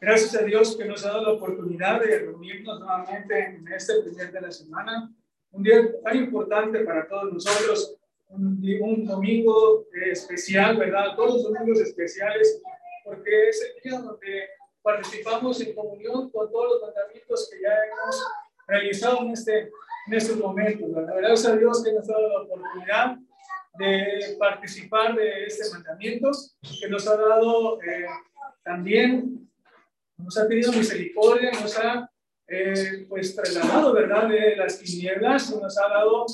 Gracias a Dios que nos ha dado la oportunidad de reunirnos nuevamente en este primer de la semana. Un día tan importante para todos nosotros, un, un domingo especial, ¿verdad? Todos los domingos especiales, porque es el día donde participamos en comunión con todos los mandamientos que ya hemos realizado en, este, en estos momentos. Gracias a Dios que nos ha dado la oportunidad de participar de este mandamiento, que nos ha dado eh, también, nos ha tenido misericordia, nos ha eh, pues trasladado, ¿verdad?, de las tinieblas, nos ha dado,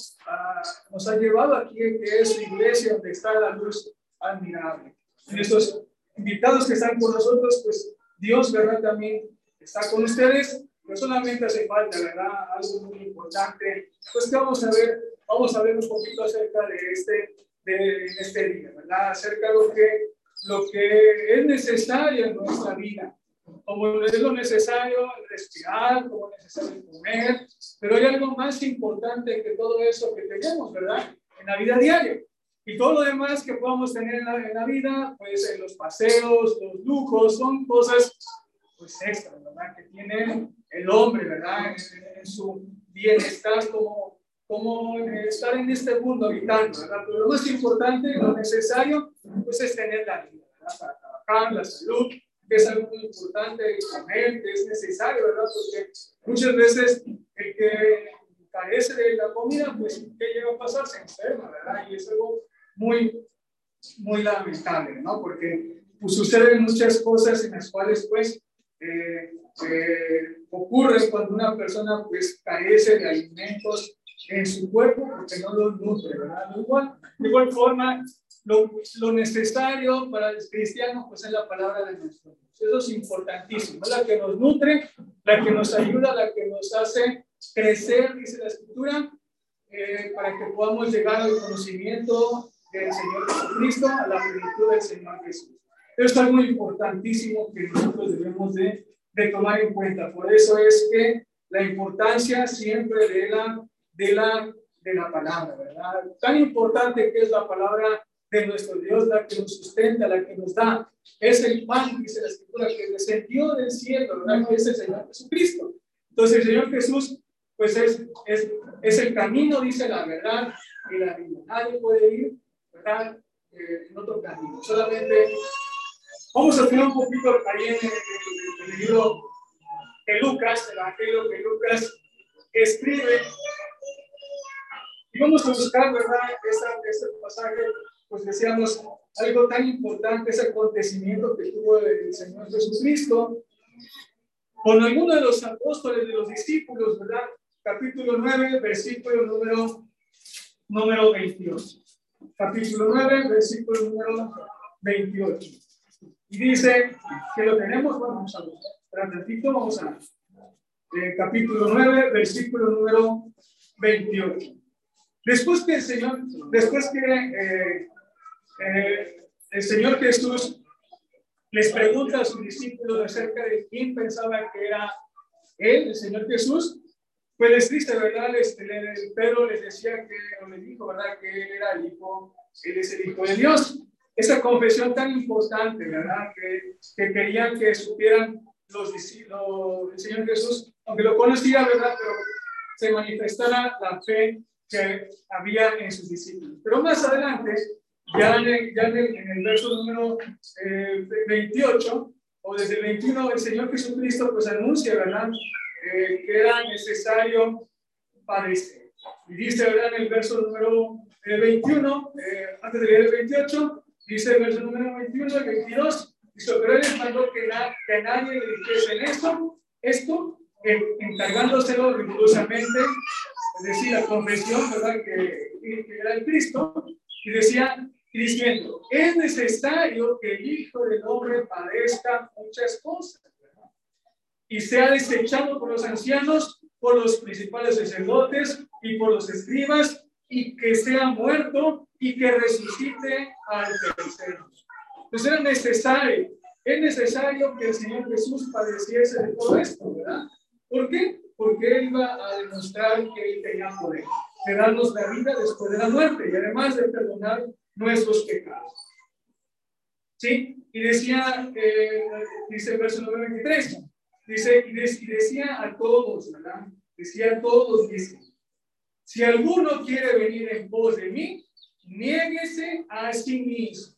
nos ha llevado aquí, que es la iglesia donde está la luz admirable. En estos invitados que están con nosotros, pues Dios, ¿verdad?, también está con ustedes, pero solamente hace falta, ¿verdad?, algo muy importante, pues que vamos a ver vamos a ver un poquito acerca de este, de este día, ¿verdad? Acerca de lo que, lo que es necesario en nuestra vida. Como es lo necesario respirar, como es necesario comer, pero hay algo más importante que todo eso que tenemos, ¿verdad? En la vida diaria. Y todo lo demás que podamos tener en la, en la vida, pues en los paseos, los lujos, son cosas pues extras, ¿verdad? Que tiene el hombre, ¿verdad? En, en su bienestar como como estar en este mundo habitando. Pero lo más importante, lo necesario, pues es tener la vida, ¿verdad? Para trabajar, la salud, que es algo muy importante, comer, que es necesario, ¿verdad? Porque muchas veces el que carece de la comida, pues, ¿qué llega a pasar? Se enferma, ¿verdad? Y es algo muy, muy lamentable, ¿no? Porque pues, suceden muchas cosas en las cuales, pues, eh, eh, ocurren cuando una persona, pues, carece de alimentos en su cuerpo porque no lo nutre, ¿verdad? Igual, de igual forma, lo, lo, necesario para el cristiano pues es la palabra de nuestro Dios. Eso es importantísimo, es la que nos nutre, la que nos ayuda, la que nos hace crecer, dice la escritura, eh, para que podamos llegar al conocimiento del Señor Jesucristo, a la plenitud del Señor Jesús. Esto es algo importantísimo que nosotros debemos de, de tomar en cuenta. Por eso es que la importancia siempre de la de la, de la palabra, ¿verdad? Tan importante que es la palabra de nuestro Dios, la que nos sustenta, la que nos da. Es el pan, dice la escritura, que descendió del cielo, ¿verdad? Que es el Señor Jesucristo. Entonces el Señor Jesús, pues es, es, es el camino, dice la verdad y la vida. Nadie puede ir, ¿verdad? Eh, en otro camino. Solamente vamos a tener un poquito ahí en el, libro de Lucas, el Evangelio que Lucas escribe y vamos a buscar, ¿verdad? este pasaje, pues decíamos, algo tan importante, ese acontecimiento que tuvo el Señor Jesucristo con alguno de los apóstoles, de los discípulos, ¿verdad? Capítulo 9, versículo número, número 28. Capítulo 9, versículo número 28. Y dice que lo tenemos, vamos a ver. Tantito, vamos a ver. Eh, capítulo 9, versículo número 28. Después que el Señor, después que eh, eh, el Señor Jesús les pregunta a sus discípulos acerca de quién pensaba que era Él, el Señor Jesús, pues les dice, ¿verdad? Este, Pedro les decía que, o le dijo, ¿verdad? Que Él era el Hijo, Él es el Hijo de Dios. Esa confesión tan importante, ¿verdad? Que, que querían que supieran los discípulos, el Señor Jesús, aunque lo conocía, ¿verdad? Pero se manifestara la fe que había en sus discípulos. Pero más adelante, ya en el, ya en el, verso número 28, eh, o desde el 21, el Señor Jesucristo pues anuncia, ¿verdad? Eh, que era necesario padecer. Y dice, ¿verdad? En el verso número 21, eh, antes de leer el 28, dice el verso número 21 y 22, dice, pero él mandó que, que nadie le dijese en esto, esto, encargándoselo rigurosamente la confesión, ¿verdad? Que, que era el Cristo, y decía, diciendo, es necesario que el Hijo del Hombre padezca muchas cosas, ¿verdad? y sea desechado por los ancianos, por los principales sacerdotes y por los escribas, y que sea muerto y que resucite al tercer Entonces era necesario, es necesario que el Señor Jesús padeciese de todo esto, ¿verdad? ¿Por qué? Porque Él iba a demostrar que Él tenía poder de darnos la vida después de la muerte y además de perdonar nuestros pecados. ¿Sí? y decía, eh, dice el verso 93, dice, y decía a todos, ¿verdad? Decía a todos, dice, si alguno quiere venir en pos de mí, niéguese a sí mismo.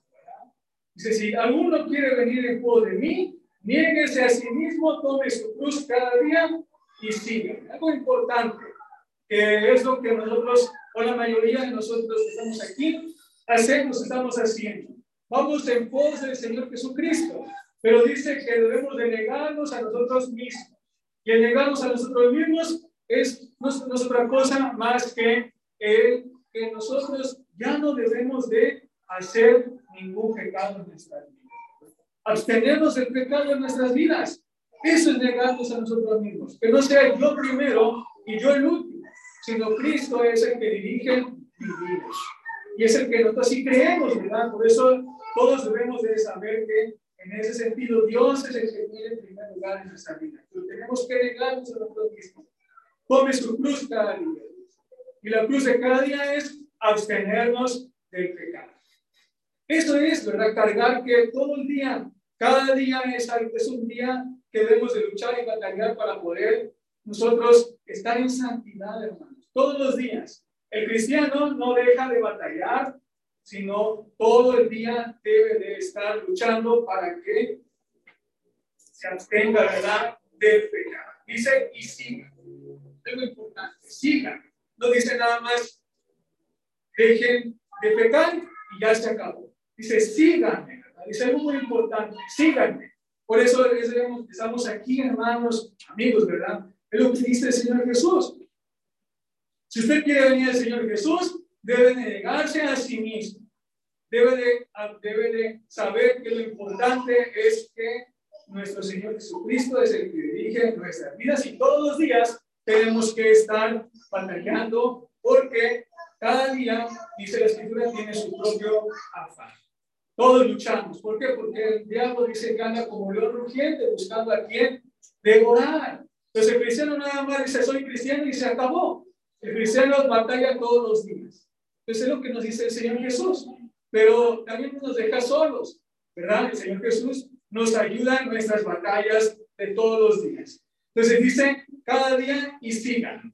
Dice, si alguno quiere venir en pos de mí, niéguese a sí mismo, tome su cruz cada día y siga. Algo importante, que es lo que nosotros, o la mayoría de nosotros que estamos aquí, hacemos, estamos haciendo. Vamos en pos del Señor Jesucristo, pero dice que debemos de negarnos a nosotros mismos. Y el negarnos a nosotros mismos es no, es otra cosa más que el que nosotros ya no debemos de hacer ningún pecado en nuestras vidas. Abstenernos del pecado en nuestras vidas. Eso es negarnos a nosotros mismos. Que no sea yo primero y yo el último, sino Cristo es el que dirige vida. Y es el que nosotros sí creemos, ¿verdad? Por eso todos debemos de saber que en ese sentido Dios es el que tiene el primer lugar en nuestra vida. Pero tenemos que negarnos a nosotros mismos. Tome su cruz cada día. Y la cruz de cada día es abstenernos del pecado. Eso es, ¿verdad? Cargar que todo el día, cada día es, es un día que debemos de luchar y batallar para poder nosotros estar en santidad, hermanos. Todos los días. El cristiano no deja de batallar, sino todo el día debe de estar luchando para que se abstenga, ¿verdad?, del pecado. Dice, y. Es muy importante, sigan. No dice nada más, dejen de pecar y ya se acabó. Dice, síganme, Dice algo muy importante, síganme. Por eso estamos aquí, hermanos, amigos, ¿verdad? Es lo que dice el Señor Jesús. Si usted quiere venir al Señor Jesús, debe negarse a sí mismo. Debe de, debe de saber que lo importante es que nuestro Señor Jesucristo es el que dirige nuestras vidas y todos los días tenemos que estar batallando porque cada día, dice la Escritura, tiene su propio afán. Todos luchamos. ¿Por qué? Porque el diablo dice que anda como león rugiente buscando a quien devorar. Entonces el cristiano nada más dice, soy cristiano y se acabó. El cristiano batalla todos los días. Entonces es lo que nos dice el Señor Jesús. Pero también nos deja solos, ¿verdad? El Señor Jesús nos ayuda en nuestras batallas de todos los días. Entonces dice, cada día y sigan.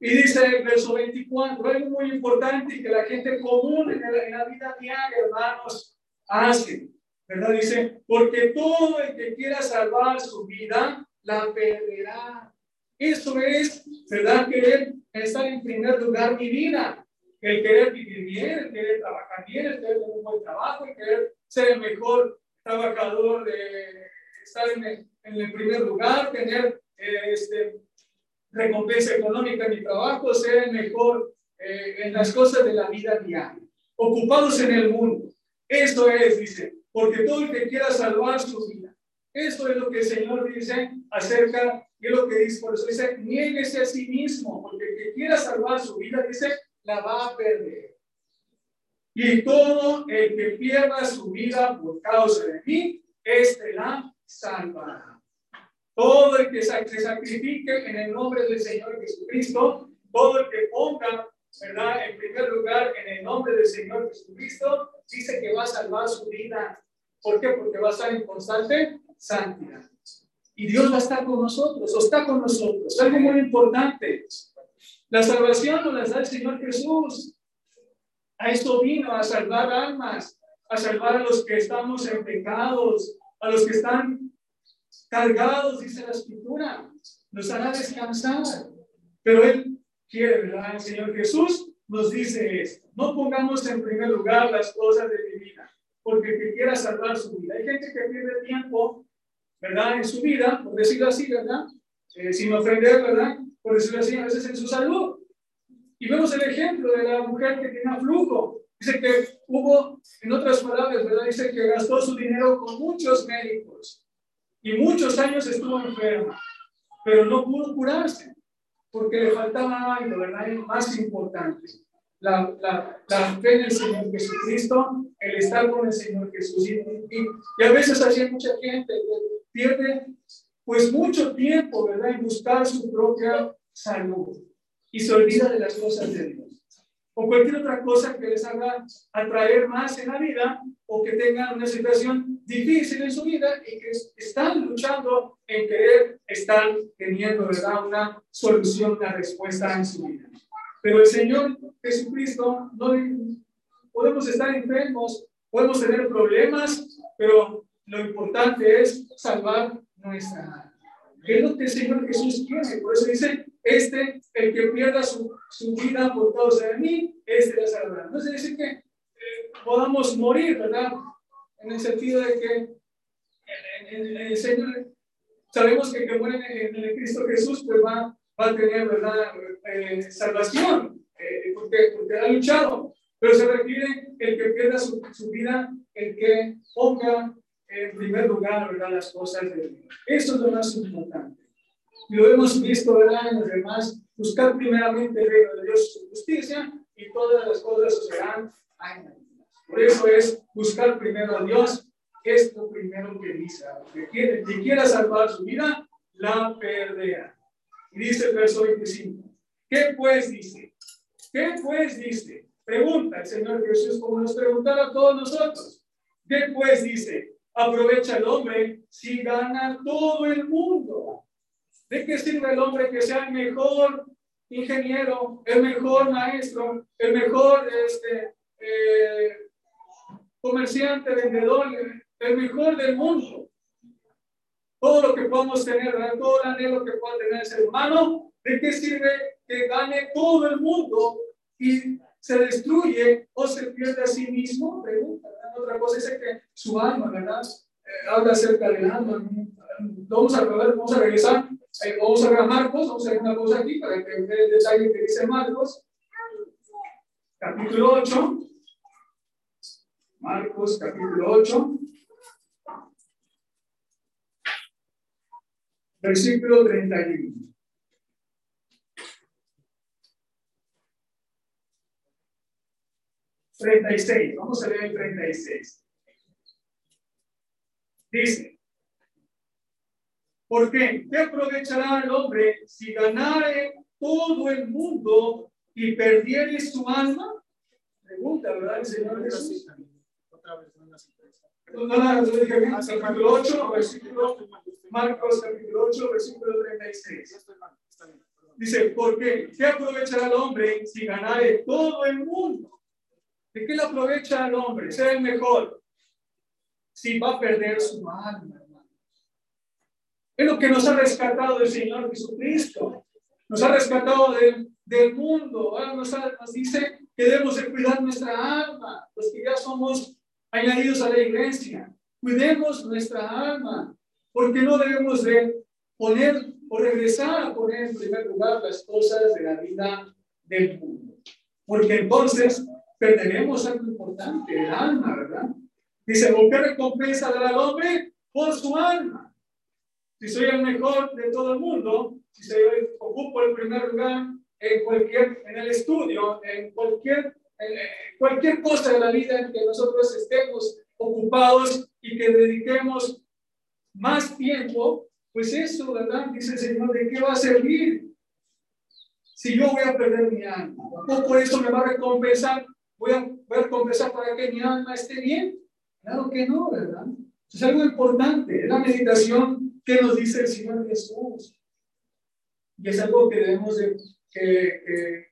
Y dice el verso 24, algo muy importante que la gente común en la, vida diaria, hermanos, hace. ¿Verdad? Dice, porque todo el que quiera salvar su vida, la perderá. Eso es, ¿verdad? Querer estar en primer lugar mi vida. El querer vivir bien, el querer trabajar bien, el querer tener un buen trabajo, el querer ser el mejor trabajador, de estar en el, primer lugar, tener eh, este, recompensa económica en mi trabajo, ser el mejor eh, en las cosas de la vida diaria, ocupados en el mundo. Esto es, dice, porque todo el que quiera salvar su vida. Esto es lo que el Señor dice acerca, es lo que dice, por eso dice, niéguese a sí mismo, porque el que quiera salvar su vida, dice, la va a perder. Y todo el que pierda su vida por causa de mí, este la salvará. Todo el que se sacrifique en el nombre del Señor Jesucristo, todo el que ponga, ¿verdad? En primer lugar, en el nombre del Señor Jesucristo, dice que va a salvar su vida. ¿Por qué? Porque va a estar en constante santidad. Y Dios va a estar con nosotros, o está con nosotros. Algo muy importante. La salvación nos la da el Señor Jesús. A esto vino, a salvar almas, a salvar a los que estamos en pecados, a los que están cargados, dice la escritura, nos hará descansar. Pero Él quiere, ¿verdad? El Señor Jesús nos dice esto. No pongamos en primer lugar las cosas de mi vida, porque que quiera salvar su vida. Hay gente que pierde tiempo, ¿verdad? En su vida, por decirlo así, ¿verdad? Eh, sin ofender, ¿verdad? Por decirlo así, a veces en su salud. Y vemos el ejemplo de la mujer que tiene flujo. Dice que hubo, en otras palabras, ¿verdad? Dice que gastó su dinero con muchos médicos y muchos años estuvo enferma, pero no pudo curarse porque le faltaba algo, ¿verdad? más importante, la, la, la, fe en el Señor Jesucristo, el estar con el Señor Jesús. Y, y, a veces hay mucha gente que pierde pues mucho tiempo, ¿verdad? En buscar su propia salud y se olvida de las cosas de Dios. O cualquier otra cosa que les haga atraer más en la vida o que tengan una situación difícil en su vida y que están luchando en querer estar teniendo ¿verdad? una solución, una respuesta en su vida. Pero el Señor Jesucristo, no podemos estar enfermos, podemos tener problemas, pero lo importante es salvar nuestra alma. ¿Qué es lo que el Señor Jesús quiere? Por eso dice, este, el que pierda su, su vida por causa de mí, este la salvará. No se dice que eh, podamos morir, ¿verdad? En el sentido de que el, Señor, sabemos que el que muere en, el Cristo Jesús, pues va, va a tener, ¿verdad? Eh, salvación, eh, porque, porque ha luchado. Pero se refiere el que pierda su, su vida, el que ponga en primer lugar, ¿verdad? Las cosas de Dios. Eso es lo más importante. Y lo hemos visto, ¿verdad? En los demás, buscar primeramente el reino de Dios y su justicia y todas las cosas sucederán Por eso es buscar primero a Dios. Es lo primero que dice. Que, que quiera salvar su vida, la perderá. Y dice el verso 25. ¿Qué pues dice? ¿Qué pues dice? Pregunta el Señor Jesús como nos preguntaba a todos nosotros. ¿Qué pues dice? aprovecha el hombre si gana todo el mundo? ¿De qué sirve el hombre que sea el mejor ingeniero, el mejor maestro, el mejor este, eh, comerciante, vendedor, el mejor del mundo? Todo lo que podamos tener, todo el anhelo que pueda tener el ser humano, ¿de qué sirve que gane todo el mundo y se destruye o se pierde a sí mismo? Pregunta otra cosa es que su alma, ¿verdad? Eh, habla acerca del alma. Vamos a, vamos a regresar, eh, vamos a ver a Marcos, vamos a ver una cosa aquí para que vean el detalle que dice Marcos, capítulo 8. Marcos, capítulo 8. Versículo 31. 36. Vamos a leer el 36. Dice, ¿por qué? ¿Qué aprovechará el hombre si ganare todo el mundo y perdiere su alma? Pregunta, ¿verdad? El Señor Jesús. Otra no no, no, no, dije bien. Capítulo 8, versículo, Marcos capítulo 8, versículo 36. Dice, ¿por qué? ¿Qué aprovechará el hombre si ganare todo el mundo ¿De qué le aprovecha al hombre? Ser el mejor. Si va a perder su alma, hermanos. Es lo que nos ha rescatado el Señor Jesucristo. Nos ha rescatado del, del mundo. Nos, nos, dice que debemos de cuidar nuestra alma. Los que ya somos añadidos a la iglesia. Cuidemos nuestra alma. Porque no debemos de poner o regresar a poner en primer lugar las cosas de la vida del mundo. Porque entonces perderemos algo importante, el alma, ¿verdad? Dice, ¿qué recompensa dará al hombre? Por su alma. Si soy el mejor de todo el mundo, si soy, ocupo el primer lugar en cualquier, en el estudio, en cualquier, cualquier cosa de la vida en que nosotros estemos ocupados y que dediquemos más tiempo, pues eso, ¿verdad? Dice el Señor, ¿de qué va a servir? Si yo voy a perder mi alma, ¿poco eso me va a recompensar voy a, voy confesar para que mi alma esté bien. Claro que no, ¿verdad? Es algo importante, es la meditación que nos dice el Señor Jesús. Y es algo que debemos de que,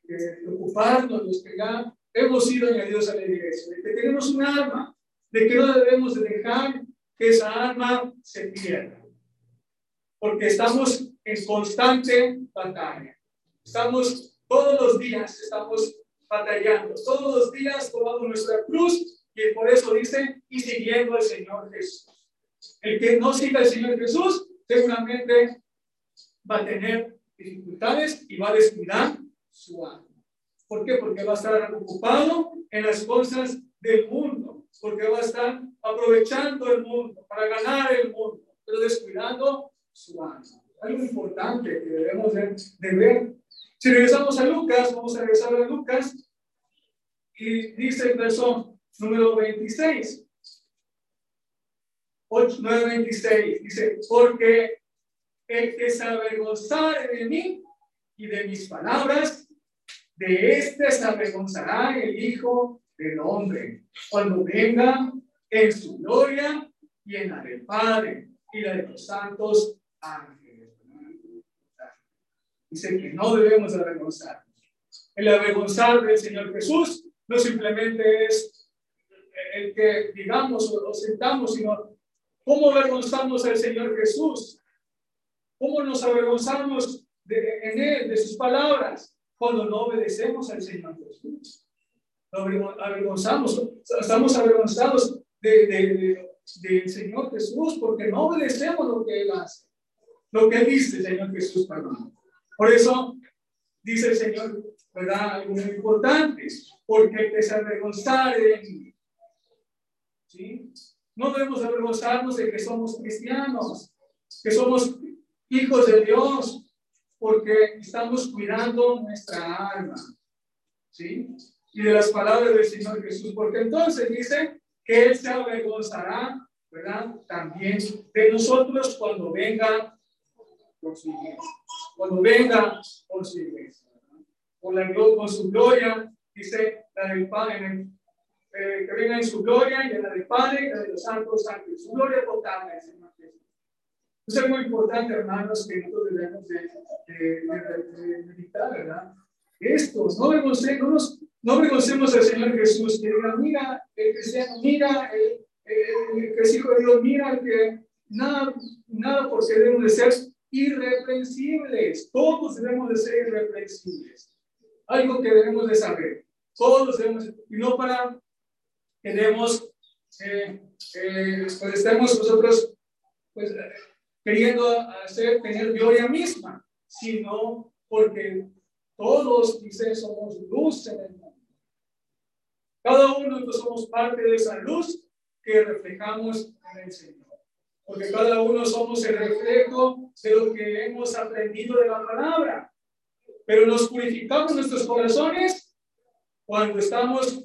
preocuparnos, los que ya hemos sido añadidos a la iglesia, de que tenemos un alma, de que no debemos de dejar que esa alma se pierda. Porque estamos en constante batalla. Estamos todos los días, estamos batallando. Todos los días tomamos nuestra cruz y por eso dice, y siguiendo al Señor Jesús. El que no siga al Señor Jesús, seguramente va a tener dificultades y va a descuidar su alma. ¿Por qué? Porque va a estar ocupado en las cosas del mundo, porque va a estar aprovechando el mundo para ganar el mundo, pero descuidando su alma. Algo importante que debemos de, de ver si regresamos a Lucas, vamos a regresar a Lucas y dice el verso número 26. 8, 9, 26 dice, porque el que se avergonzare de mí y de mis palabras, de este se avergonzará el Hijo del Hombre, cuando venga en su gloria y en la del Padre y la de los santos ángeles. Dice que no debemos avergonzarnos. El avergonzar del Señor Jesús no simplemente es el que digamos o sentamos, sino cómo avergonzamos al Señor Jesús. ¿Cómo nos avergonzamos en Él, de sus palabras, cuando no obedecemos al Señor Jesús? Avergonzamos, estamos avergonzados de, de, del Señor Jesús porque no obedecemos lo que Él hace, lo que Él dice, Señor Jesús, perdón. Por eso dice el Señor, ¿verdad? Algo muy importante, porque se avergonzar de ¿sí? No debemos avergonzarnos de que somos cristianos, que somos hijos de Dios, porque estamos cuidando nuestra alma, ¿sí? Y de las palabras del Señor Jesús, porque entonces dice que Él se avergonzará, ¿verdad? También de nosotros cuando venga por su iglesia, cuando venga por su iglesia, con, la, con su gloria, dice la del Padre, eh, que venga en su gloria y en la del Padre y la de los santos ángeles, su gloria total, Señor Jesús. Es muy importante, hermanos, que nosotros debemos de, de, meditar, ¿verdad? Esto, no vemos, no nos no reconocemos al Señor Jesús, que diga, mira, el cristiano, mira, el, el, que es hijo de Dios, mira, que nada, nada porque debemos de ser irreprensibles. Todos debemos de ser irreprensibles. Algo que debemos de saber. Todos debemos, y no para que demos, eh, eh, pues estemos nosotros pues, queriendo hacer, tener gloria misma, sino porque todos, dice, somos luz en el cada uno nosotros somos parte de esa luz que reflejamos en el Señor. Porque cada uno somos el reflejo de lo que hemos aprendido de la palabra. Pero nos purificamos nuestros corazones cuando estamos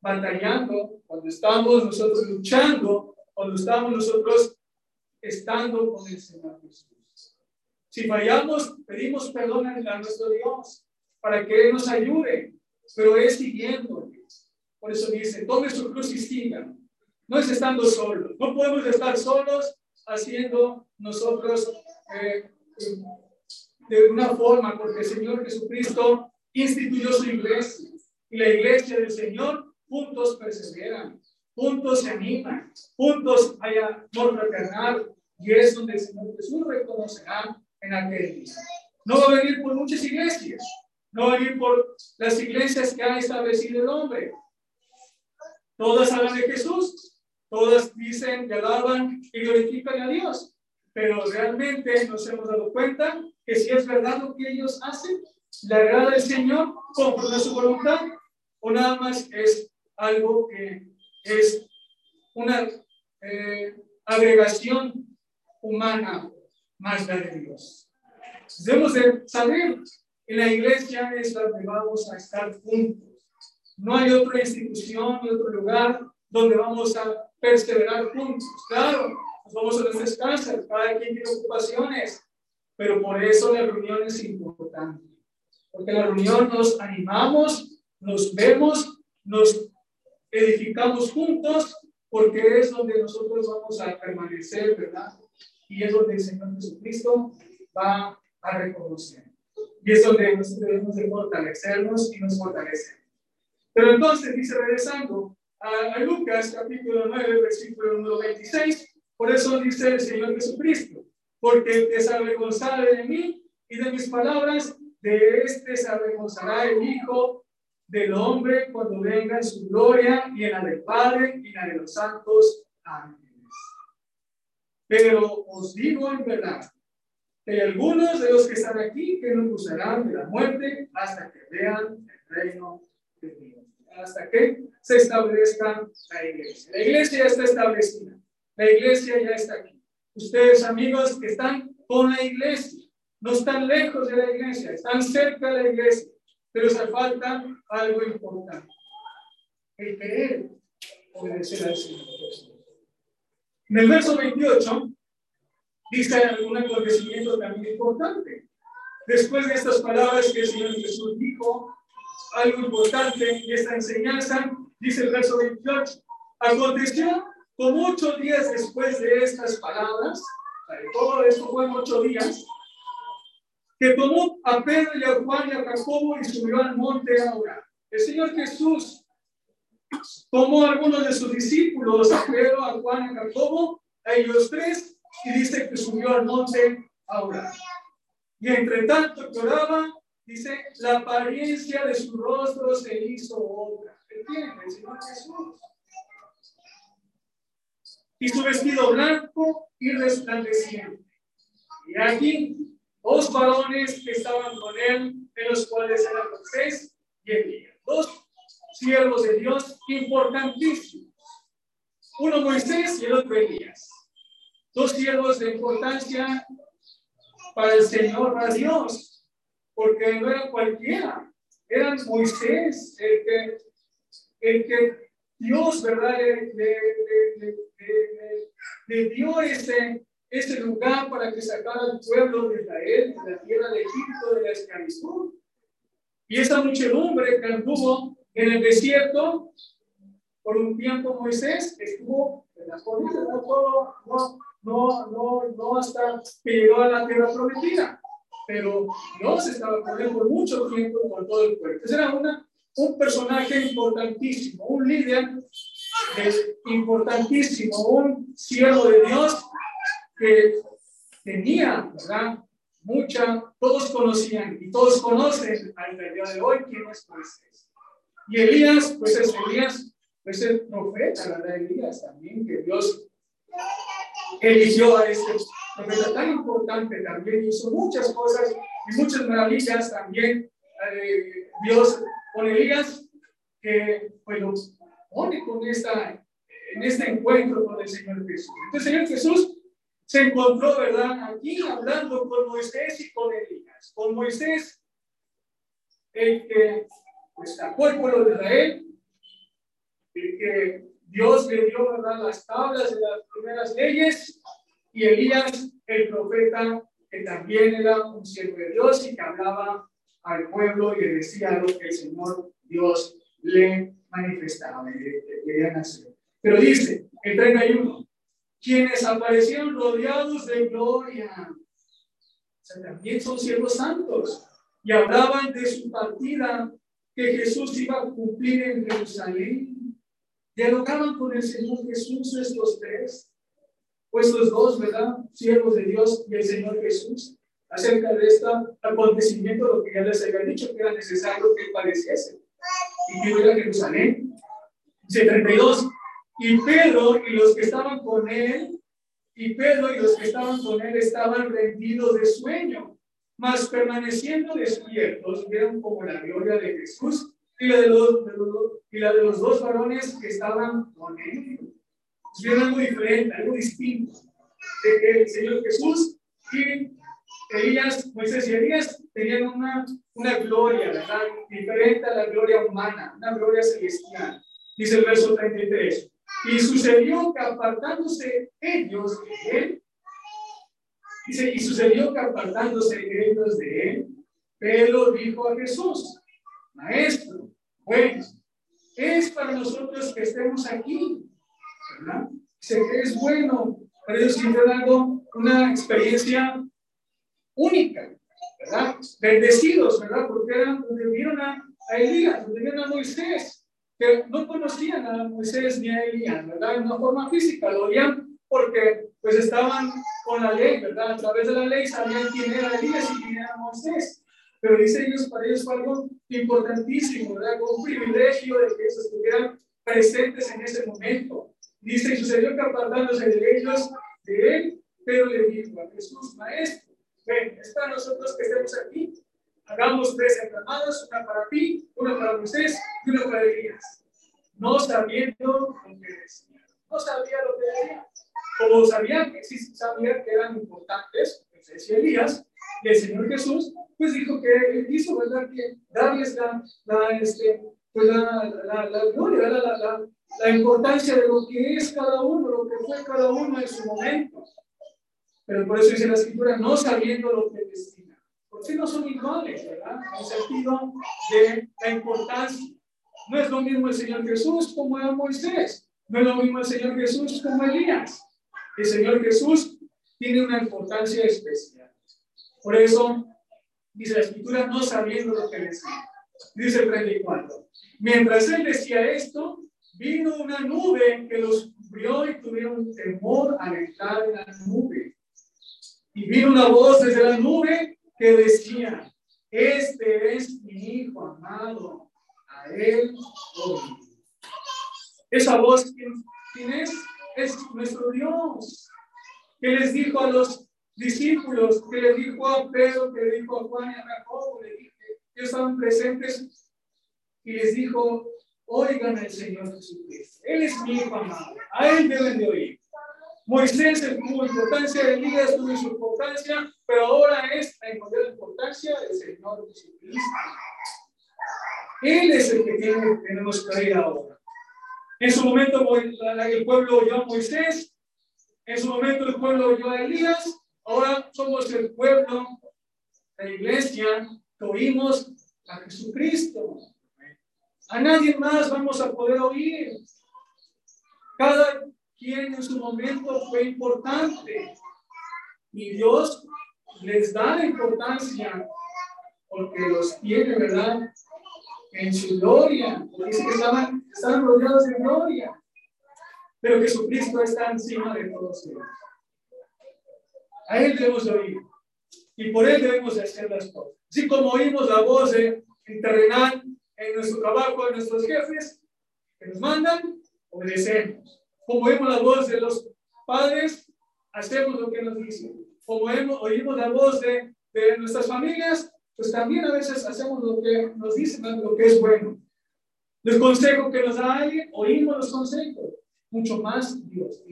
batallando, cuando estamos nosotros luchando, cuando estamos nosotros estando con el Señor Jesús. Si fallamos, pedimos perdón a nuestro Dios para que Él nos ayude pero es siguiendo. Por eso dice, tome su cruz y siga. No es estando solo. No podemos estar solos haciendo nosotros eh, de una forma, porque el Señor Jesucristo instituyó su iglesia. Y la iglesia del Señor juntos perseveran, juntos se animan, juntos hay amor fraternal. Y es donde el Señor Jesús reconocerá en aquel día. No va a venir por muchas iglesias, no ir por las iglesias que ha establecido el hombre. Todas hablan de Jesús, todas dicen que alaban y glorifican a Dios, pero realmente nos hemos dado cuenta que si es verdad lo que ellos hacen, le agrada al Señor conforme a su voluntad, o nada más es algo que es una eh, agregación humana más la de Dios. Debemos de saber en la iglesia es donde vamos a estar juntos. No hay otra institución otro lugar donde vamos a perseverar juntos. Claro, nos vamos a nuestras casas, cada quien tiene ocupaciones, pero por eso la reunión es importante. Porque en la reunión nos animamos, nos vemos, nos edificamos juntos, porque es donde nosotros vamos a permanecer, ¿verdad? Y es donde el Señor Jesucristo va a reconocer. Y es donde nosotros debemos de fortalecernos y nos fortalecemos. Pero entonces, dice, regresando a, Lucas capítulo 9, versículo número 26, por eso dice el Señor Jesucristo, porque el que se avergonzará de mí y de mis palabras, de este se avergonzará el Hijo del Hombre cuando venga en su gloria y en la del Padre y la de los santos ángeles. Pero os digo en verdad hay algunos de los que están aquí que no cruzarán de la muerte hasta que vean el reino de Dios, hasta que se establezca la iglesia. La iglesia ya está establecida, la iglesia ya está aquí. Ustedes, amigos, que están con la iglesia, no están lejos de la iglesia, están cerca de la iglesia, pero se falta algo importante, el querer obedecer al Señor En el verso 28 dice algún acontecimiento también importante. Después de estas palabras que el Señor Jesús dijo, algo importante y esta enseñanza, dice el verso 28, aconteció como ocho días después de estas palabras, todo esto fue en ocho días, que tomó a Pedro y a Juan y a Jacobo y subió al monte a. El Señor Jesús tomó algunos de sus discípulos, a Pedro, a Juan, a Jacobo, a ellos tres, y dice que subió al monte a orar. Y entre tanto que oraba, dice, la apariencia de su rostro se hizo otra. ¿Entiende? El Señor Jesús. Y su vestido blanco y resplandeciente. Y aquí, dos varones que estaban con él, en los cuales eran Moisés y Elías. Dos siervos de Dios importantísimos. Uno Moisés y el otro Elías. Dos siervos de importancia para el Señor, para Dios, porque no eran cualquiera, eran Moisés, el que, el que Dios, ¿verdad?, le, le, le, dio ese, ese lugar para que sacara al pueblo de Israel de la tierra de Egipto, de la esclavitud. Y esa muchedumbre que anduvo en el desierto por un tiempo Moisés estuvo en las colinas, no todo, no, no, no, no hasta que llegó a la tierra prometida, pero Dios estaba con él por mucho tiempo con todo el pueblo. Entonces era una, un personaje importantísimo, un líder importantísimo, un siervo de Dios que tenía, ¿verdad? Mucha, todos conocían y todos conocen al día de hoy quién es Moisés. Y Elías, pues es Elías, pues el profeta, ¿verdad? Elías también, que Dios eligió a este profeta tan importante también, hizo muchas cosas y muchas maravillas también eh, Dios con Elías, que pues lo pone con esta, en este encuentro con el Señor Jesús. Entonces el Señor Jesús se encontró, ¿verdad? Aquí hablando con Moisés y con Elías. Con Moisés, el que sacó el pueblo de Israel, el que Dios le dio ¿verdad? las tablas de las primeras leyes y Elías, el profeta, que también era un siervo de Dios y que hablaba al pueblo y le decía lo que el Señor Dios le manifestaba le querían. Pero dice, el 31, quienes aparecieron rodeados de gloria, o sea, también son siervos santos, y hablaban de su partida que Jesús iba a cumplir en Jerusalén Dialogaban con el Señor Jesús estos tres, pues los dos, ¿verdad? Siervos de Dios y el Señor Jesús, acerca de este acontecimiento, lo que ya les había dicho, que era necesario que padeciese y que iba a Jerusalén. Dice 32, y Pedro y los que estaban con él, y Pedro y los que estaban con él estaban rendidos de sueño, mas permaneciendo despiertos, vieron como la gloria de Jesús y la de los, y la de los dos varones que estaban con él. Vieron algo diferente, algo distinto, de que el Señor Jesús y Elías, Moisés y Elías tenían una, una gloria, ¿verdad? Diferente a la gloria humana, una gloria celestial. Dice el verso 33. Y sucedió que apartándose ellos de él, dice, y sucedió que apartándose ellos de él, Pedro dijo a Jesús, Maestro, bueno, es para nosotros que estemos aquí, ¿verdad? Sé que es bueno, para ellos siempre algo, una experiencia única, ¿verdad? Bendecidos, ¿verdad? Porque eran donde vieron a Elías, donde vieron a Moisés, que no conocían a Moisés ni a Elías, ¿verdad? En una forma física, lo veían porque pues estaban con la ley, ¿verdad? A través de la ley sabían quién era Elías y quién era Moisés. Pero dice ellos, para ellos fue algo importantísimo, ¿verdad? un privilegio de que ellos estuvieran presentes en ese momento. Dice, y sucedió que apartándose de ellos, de él, pero le dijo a Jesús, maestro, ven, es para nosotros que estemos aquí. Hagamos tres entramadas, una para ti, una para Moisés y una para Elías. No sabiendo lo que decía. No sabía lo que decía. Como sabían que sí sabían que eran importantes, Moisés y Elías, y el Señor Jesús, pues dijo que hizo, ¿verdad? Que darles la, la, este, pues la, la, la gloria, la, la, la, importancia de lo que es cada uno, lo que fue cada uno en su momento. Pero por eso dice la escritura, no sabiendo lo que destina. Porque no son iguales, ¿verdad? En el sentido de la importancia. No es lo mismo el Señor Jesús como era Moisés. No es lo mismo el Señor Jesús como Elías. El Señor Jesús tiene una importancia especial. Por eso dice la escritura, no sabiendo lo que decía. Dice el 34. Mientras él decía esto, vino una nube que los cubrió y tuvieron temor al entrar en la nube. Y vino una voz desde la nube que decía, este es mi hijo amado, a él oí. Esa voz, ¿quién, es? Es nuestro Dios, que les dijo a los discípulos, que le dijo a Pedro, que dijo a Juan y a Jacobo, le dije, ellos estaban presentes y les dijo, oigan al Señor Jesucristo. Él es mi hijo amado, a él deben de oír. Moisés tuvo importancia, Elías tuvo su importancia, pero ahora es la importancia del Señor Jesucristo. Él es el que tiene, tenemos que oír ahora. En su momento el pueblo oyó a Moisés, en su momento el pueblo oyó a Elías, ahora somos el pueblo, la iglesia, que oímos a Jesucristo. A nadie más vamos a poder oír. Cada quien en su momento fue importante. Y Dios les da la importancia porque los tiene, ¿verdad? En su gloria. Dice que estaban, estaban rodeados de gloria. Pero Jesucristo está encima de todos ellos. A Él debemos oír. Y por Él debemos hacer las cosas. Así como oímos la voz de, terrenal en nuestro trabajo, de nuestros jefes, que nos mandan, obedecemos. Como oímos la voz de los padres, hacemos lo que nos dicen. Como oímos la voz de, de nuestras familias, pues también a veces hacemos lo que nos dicen, lo que es bueno. Los consejos que nos da alguien, oímos los consejos. Mucho más Dios.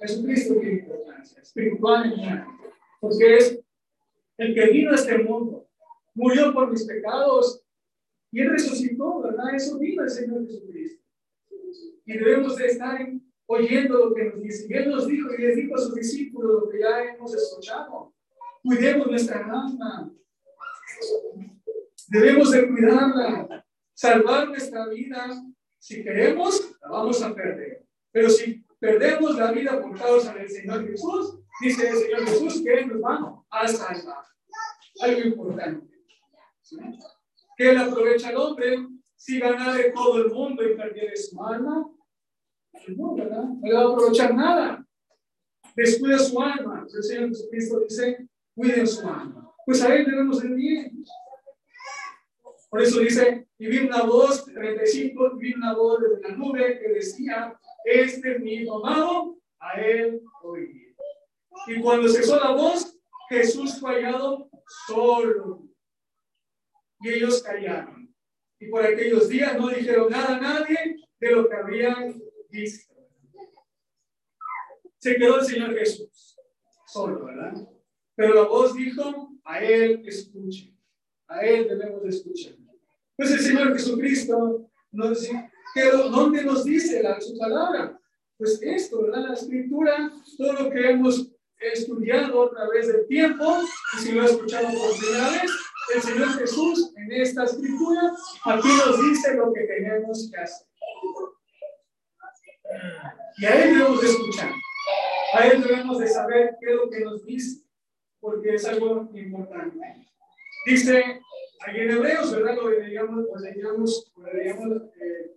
Jesucristo tiene importancia espiritual porque es el que vino a este mundo, murió por mis pecados y Él resucitó, ¿verdad? Eso vino el Señor Jesucristo. Y debemos de estar oyendo lo que nos dice. Y Él nos dijo y les dijo a sus discípulos lo que ya hemos escuchado. Cuidemos nuestra alma. Debemos de cuidarla, salvar nuestra vida. Si queremos, la vamos a perder. Pero si perdemos la vida por causa del Señor Jesús, dice el Señor Jesús que Él nos va a salvar. Algo importante. ¿sí? ¿Qué le aprovecha al hombre si ganare todo el mundo y perdiere su alma? No, ¿verdad? No le va a aprovechar nada. Descuida su alma. El Señor Jesucristo dice, cuiden su alma. Pues a Él debemos ir bien. Por eso dice, y vi una voz, 35, vi una voz desde la nube que decía, este es mi hijo amado, a Él oí. Y cuando cesó la voz, Jesús fue hallado solo y ellos callaron. Y por aquellos días no dijeron nada a nadie de lo que habían Se quedó el Señor Jesús solo, ¿verdad? Pero la voz dijo, a Él escuche, a Él debemos escuchar. Pues el Señor Jesucristo nos dice, ¿dónde nos dice la, su palabra? Pues esto, ¿verdad? La escritura, todo lo que hemos estudiado a través del tiempo, y si lo he escuchado por primera vez, el Señor Jesús en esta escritura aquí nos dice lo que tenemos que hacer. Y a Él debemos de escuchar. A Él debemos de saber qué es lo que nos dice, porque es algo importante. Dice, aquí en Hebreos, ¿verdad? Lo leíamos, lo leíamos, lo leíamos eh,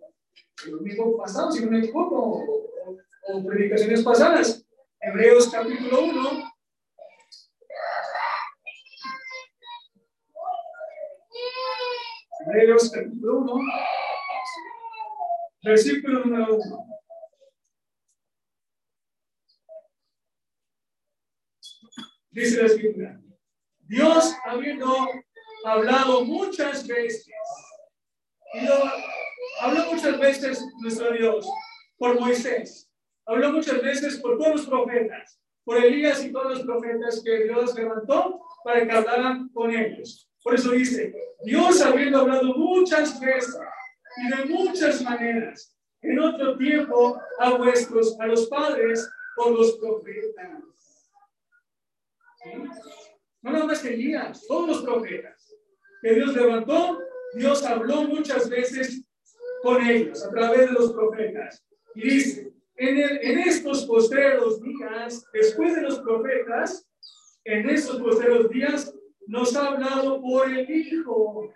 el domingo pasado, si no me equivoco, o, o predicaciones pasadas. Hebreos capítulo 1, Hebreos capítulo 1, versículo número 1. Dice la escritura, Dios habiendo hablado muchas veces, y muchas veces nuestro Dios por Moisés, habló muchas veces por todos los profetas, por Elías y todos los profetas que Dios levantó para que hablaran con ellos. Por eso dice, Dios habiendo hablado muchas veces y de muchas maneras, en otro tiempo a vuestros, a los padres, por los profetas. No nada más Elías, todos los profetas que Dios levantó, Dios habló muchas veces con ellos a través de los profetas. Y dice, en, estos postreros días, después de los profetas, en estos postreros días, nos ha hablado por el Hijo,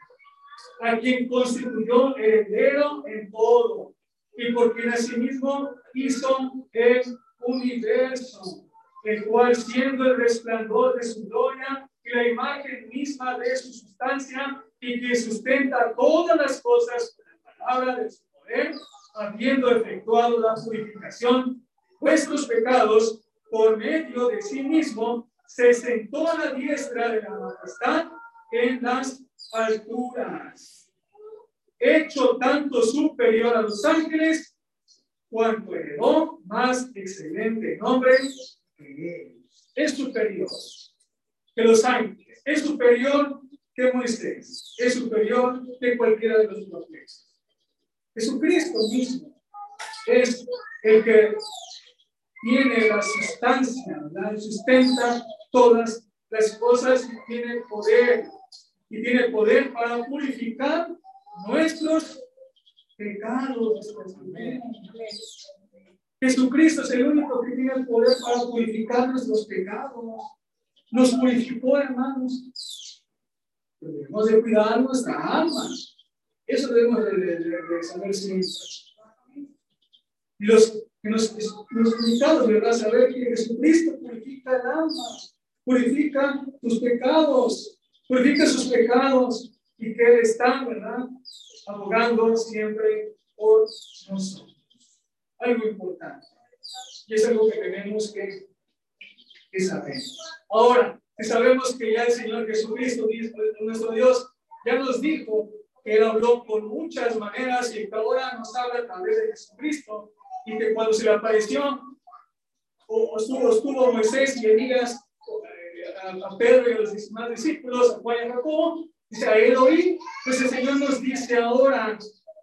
a quien constituyó heredero en todo, y por quien asimismo hizo el universo, el cual siendo el resplandor de su gloria y la imagen misma de su sustancia, y que sustenta todas las cosas con la palabra de su poder, habiendo efectuado la purificación, vuestros pecados por medio de sí mismo, se sentó a la diestra de la majestad en las alturas, hecho tanto superior a los ángeles, cuanto heredó más excelente nombre. Es superior que los ángeles, es superior que Moisés, es superior que cualquiera de los profetas. Jesucristo mismo es el que tiene la sustancia, la sustenta todas las cosas y tiene poder, y tiene poder para purificar nuestros pecados. Jesucristo es el único que tiene el poder para purificar nuestros pecados. Nos purificó, hermanos. debemos de cuidar nuestra alma. Eso debemos de, saber siempre. Y los nos, los ¿verdad? Saber que Jesucristo purifica el alma, purifica tus pecados, purifica sus pecados y que Él está, ¿verdad? Abogando siempre por nosotros. Algo importante. Y es algo que tenemos que, que saber. Ahora, sabemos que ya el Señor Jesucristo, nuestro Dios, ya nos dijo que Él habló con muchas maneras y que ahora nos habla a través de Jesucristo y que cuando se le apareció o, estuvo, Moisés y Elías eh, a, Pedro y a los demás discípulos, a Juan y a Jacobo, dice a él oí, pues el Señor nos dice ahora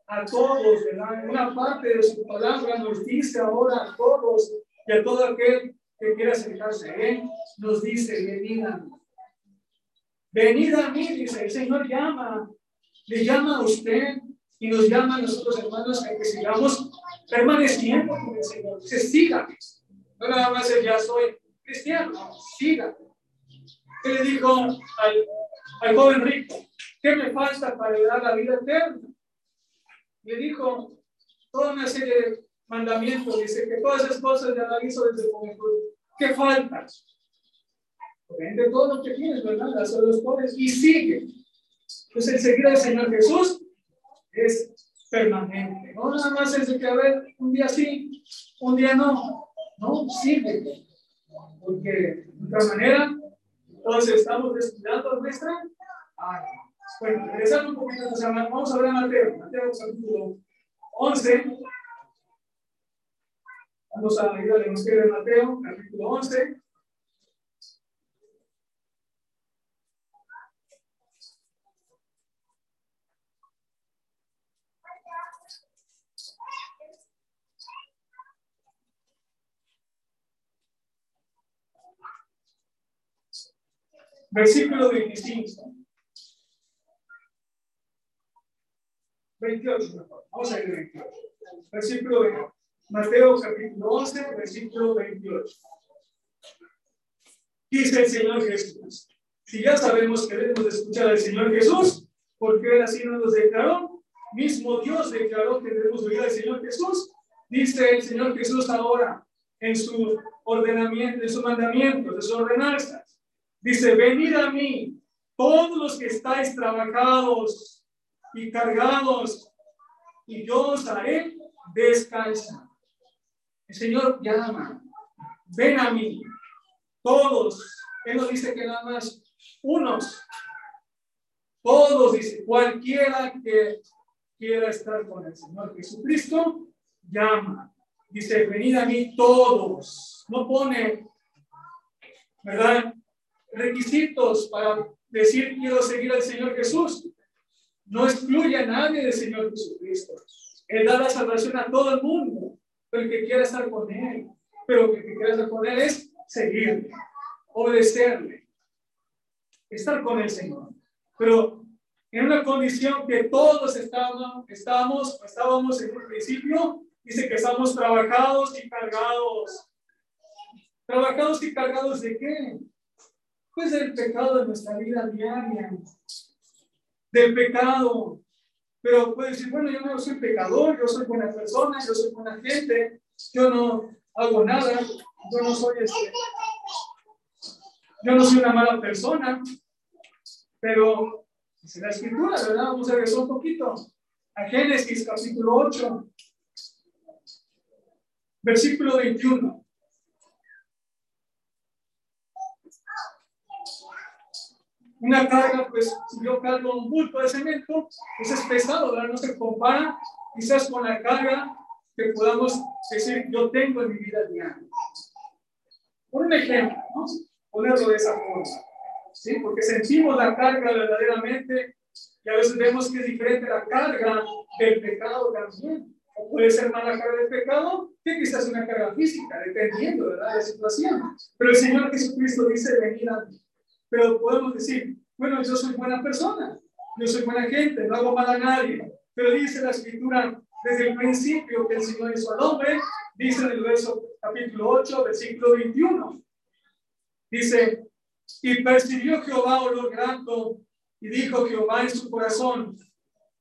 a todos, ¿verdad? Una parte de su palabra nos dice ahora a todos y a todo aquel que quiera acercarse a Él, nos dice, venid a mí. Venid a mí, dice, el Señor llama, le llama a usted y nos llama a nosotros hermanos a que sigamos permaneciendo con el Señor. Dice, sígame. No nada más el ya soy cristiano, sígame. ¿Qué le dijo al, al joven rico? ¿Qué me falta para dar la vida eterna? Le dijo toda una serie de mandamientos. Dice que todas esas cosas ya las hizo desde juventud. ¿Qué falta? Vende todo lo que tienes, ¿verdad? Las los pobres y sigue. Pues el seguir al Señor Jesús es permanente. No nada más es de que a ver, un día sí, un día no. No, sigue. Porque de otra manera, entonces estamos descuidando nuestra Bueno, regresando un poquito, vamos a ver a Mateo, Mateo capítulo 11. Vamos a ir al Evangelio de Mateo, capítulo 11. Versículo 25. 28, mejor. Vamos a ir 28. Versículo 28. Mateo capítulo 11, versículo 28. Dice el Señor Jesús. Si ya sabemos que debemos de escuchar al Señor Jesús, porque Él así nos declaró, mismo Dios declaró que debemos oír al Señor Jesús, dice el Señor Jesús ahora en su ordenamiento, en su mandamiento, de sus ordenanzas. Dice, venid a mí, todos los que estáis trabajados y cargados, y yo os haré descansar. El Señor llama, ven a mí, todos. Él no dice que nada más unos, todos, dice, cualquiera que quiera estar con el Señor Jesucristo, llama. Dice, venid a mí todos. No pone, ¿verdad? requisitos para decir quiero seguir al Señor Jesús. No excluye a nadie del Señor Jesucristo. Él da la salvación a todo el mundo, pero el que quiera estar con Él. Pero el que quiera estar con Él es seguirle, obedecerle, estar con el Señor. Pero en una condición que todos estábamos, estábamos, estábamos en un principio Dice que estamos trabajados y cargados. ¿Trabajados y cargados de qué? Pues del pecado de nuestra vida diaria. Del pecado. Pero puede decir, bueno, yo no soy pecador, yo soy buena persona, yo soy buena gente, yo no hago nada, yo no soy este, yo no soy una mala persona, pero dice la escritura, ¿verdad? Vamos a regresar un poquito a Génesis capítulo 8, versículo 21. Una carga, pues, si yo cargo un bulto de cemento, pues es pesado, ¿verdad? No se compara quizás con la carga que podamos decir yo tengo en mi vida diaria. Por un ejemplo, ¿no? Ponerlo de esa forma. ¿Sí? Porque sentimos la carga verdaderamente y a veces vemos que es diferente la carga del pecado también. O puede ser más la carga del pecado que quizás una carga física, dependiendo ¿verdad? de la situación. Pero el Señor Jesucristo dice, venid a mí. Pero podemos decir, bueno, yo soy buena persona, yo soy buena gente, no hago mal a nadie. Pero dice la Escritura desde el principio que el Señor hizo al hombre, dice en el verso capítulo 8, versículo 21. Dice, y percibió Jehová olor grato y dijo Jehová en su corazón,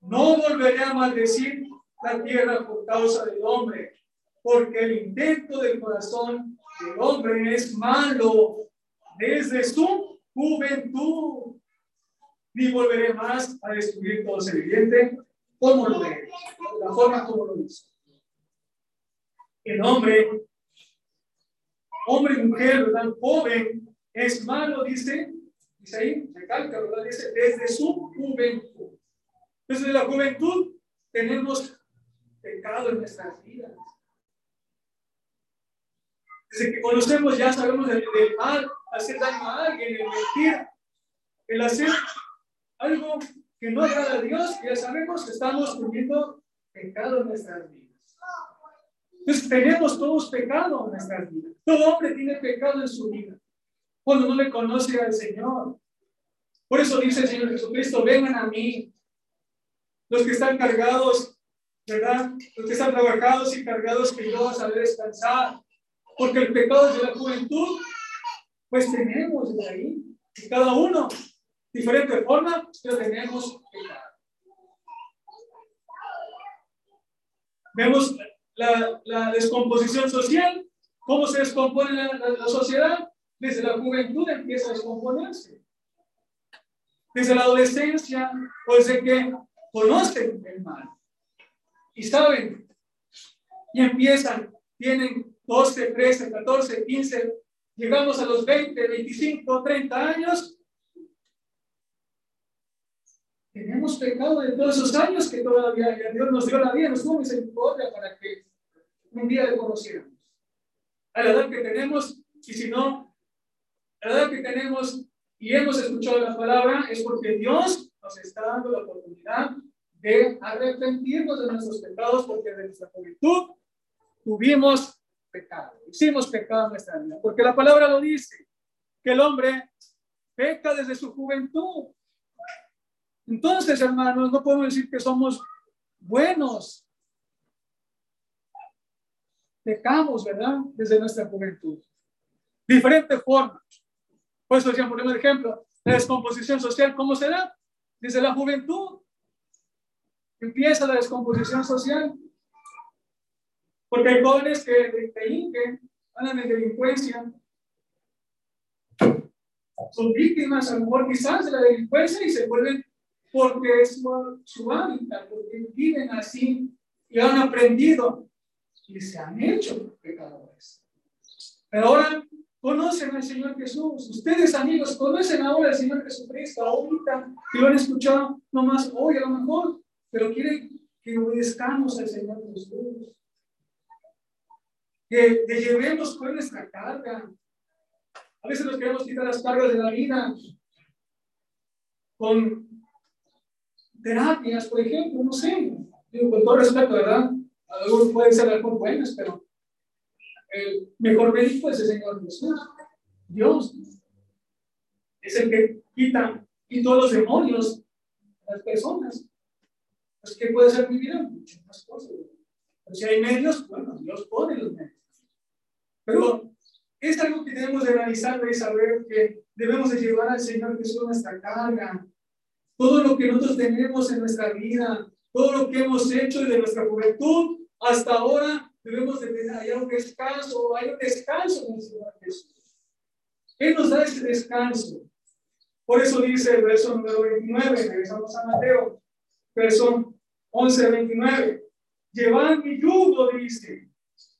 no volveré a maldecir la tierra por causa del hombre, porque el intento del corazón del hombre es malo desde su juventud. Ni volveré más a destruir todo ser viviente como lo de la forma como lo hizo. El hombre, hombre y mujer, ¿verdad? Joven, es malo, dice, dice ahí, recalca, ¿verdad? Dice, desde su juventud. Desde la juventud tenemos pecado en nuestras vidas. Desde que conocemos ya sabemos del, mal, hacer daño a alguien, el mentir, el hacer algo que no agrada a Dios, ya sabemos que estamos cometiendo pecado en nuestras vidas. Entonces tenemos todos pecado en nuestras vidas. Todo hombre tiene pecado en su vida cuando no le conoce al Señor. Por eso dice el Señor Jesucristo, vengan a mí, los que están cargados, ¿verdad? Los que están trabajados y cargados que yo a descansar. Porque el pecado de la juventud, pues tenemos de ahí. Cada uno, diferente forma, pero tenemos pecado. Vemos la, la, descomposición social, cómo se descompone la, la sociedad, desde la juventud empieza a descomponerse. Desde la adolescencia, o desde que conocen el mal. Y saben, y empiezan, tienen 12, 13, 14, 15, llegamos a los 20, 25, 30 años. Tenemos pecado de todos esos años que todavía Dios nos dio la vida, nos tuvo misericordia para que un día le conociéramos. A la edad que tenemos, y si no, la edad que tenemos y hemos escuchado la palabra es porque Dios nos está dando la oportunidad de arrepentirnos de nuestros pecados porque de nuestra juventud tuvimos pecado, hicimos pecado en nuestra vida, porque la palabra lo dice, que el hombre peca desde su juventud. Entonces, hermanos, no podemos decir que somos buenos. Pecamos, ¿verdad? Desde nuestra juventud. Diferentes formas. Por eso decían, el ejemplo, la descomposición social, ¿cómo se da? Desde la juventud. Empieza la descomposición social. Porque hay jóvenes que que andan en delincuencia. Son víctimas, a lo mejor quizás, de la delincuencia y se vuelven porque es su, hábitat, porque viven así y han aprendido y se han hecho pecadores. Pero ahora conocen al Señor Jesús. Ustedes, amigos, conocen ahora al Señor Jesucristo, ahorita, que lo han escuchado nomás hoy a lo mejor, pero quieren que obedezcamos al Señor Jesús. Que le llevemos con nuestra carga. A veces nos queremos quitar las cargas de la vida con terapias, por ejemplo, no sé. Digo, con todo respeto, ¿verdad? Algunos pueden ser algo buenas, pero el mejor médico es el Señor Jesús. Dios es el que quita y todos los demonios las personas. Pues, ¿qué puede ser mi vida? Muchas cosas. si hay medios, bueno, Dios pone los medios. Pero es algo que debemos de analizar y saber que debemos de llevar al Señor Jesús nuestra carga. Todo lo que nosotros tenemos en nuestra vida, todo lo que hemos hecho desde nuestra juventud hasta ahora, debemos de tener un descanso, hay un descanso en el Señor Jesús. Él nos da ese descanso. Por eso dice el verso número 29, regresamos a Mateo, verso 11, 29. Llevad mi yugo, dice,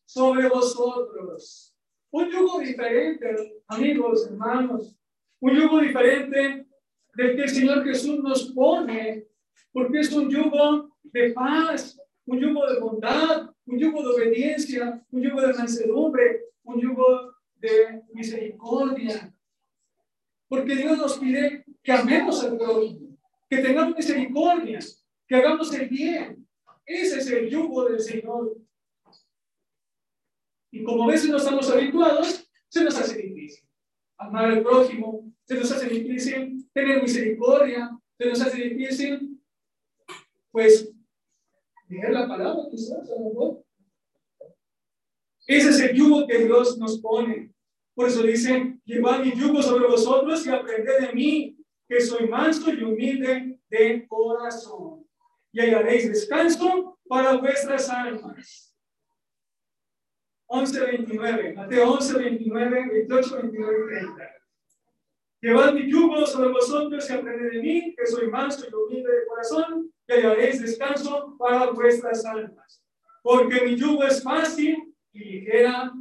sobre vosotros. Un yugo diferente, amigos, hermanos. Un yugo diferente del que el Señor Jesús nos pone, porque es un yugo de paz, un yugo de bondad, un yugo de obediencia, un yugo de mansedumbre, un yugo de misericordia. Porque Dios nos pide que amemos al prójimo, que tengamos misericordia, que hagamos el bien. Ese es el yugo del Señor. Y como a veces no estamos habituados, se nos hace difícil. Amar al prójimo, se nos hace difícil tener misericordia, se nos hace difícil, pues, leer la palabra, quizás, a lo mejor. Ese es el yugo que Dios nos pone. Por eso dice, llevad mi yugo sobre vosotros y aprended de mí, que soy manso y humilde de corazón. Y hallaréis descanso para vuestras almas. 11.29, Mateo 11.29, 28, 29 y 30. Llevad mi yugo sobre vosotros y aprended de mí, que soy manso y humilde de corazón, y hallaréis descanso para vuestras almas. Porque mi yugo es fácil y ligera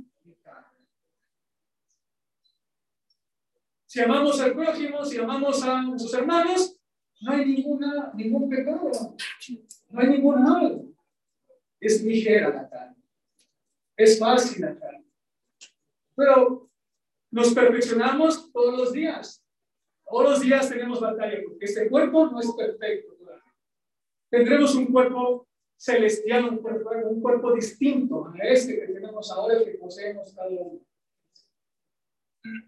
Si amamos al prójimo, si amamos a nuestros hermanos, no hay ninguna, ningún pecado, no hay ningún mal. Es ligera la carne, es fácil carne. Pero nos perfeccionamos todos los días. Todos los días tenemos batalla, porque este cuerpo no es perfecto Tendremos un cuerpo celestial, un cuerpo, un cuerpo distinto a este que tenemos ahora, que poseemos cada uno.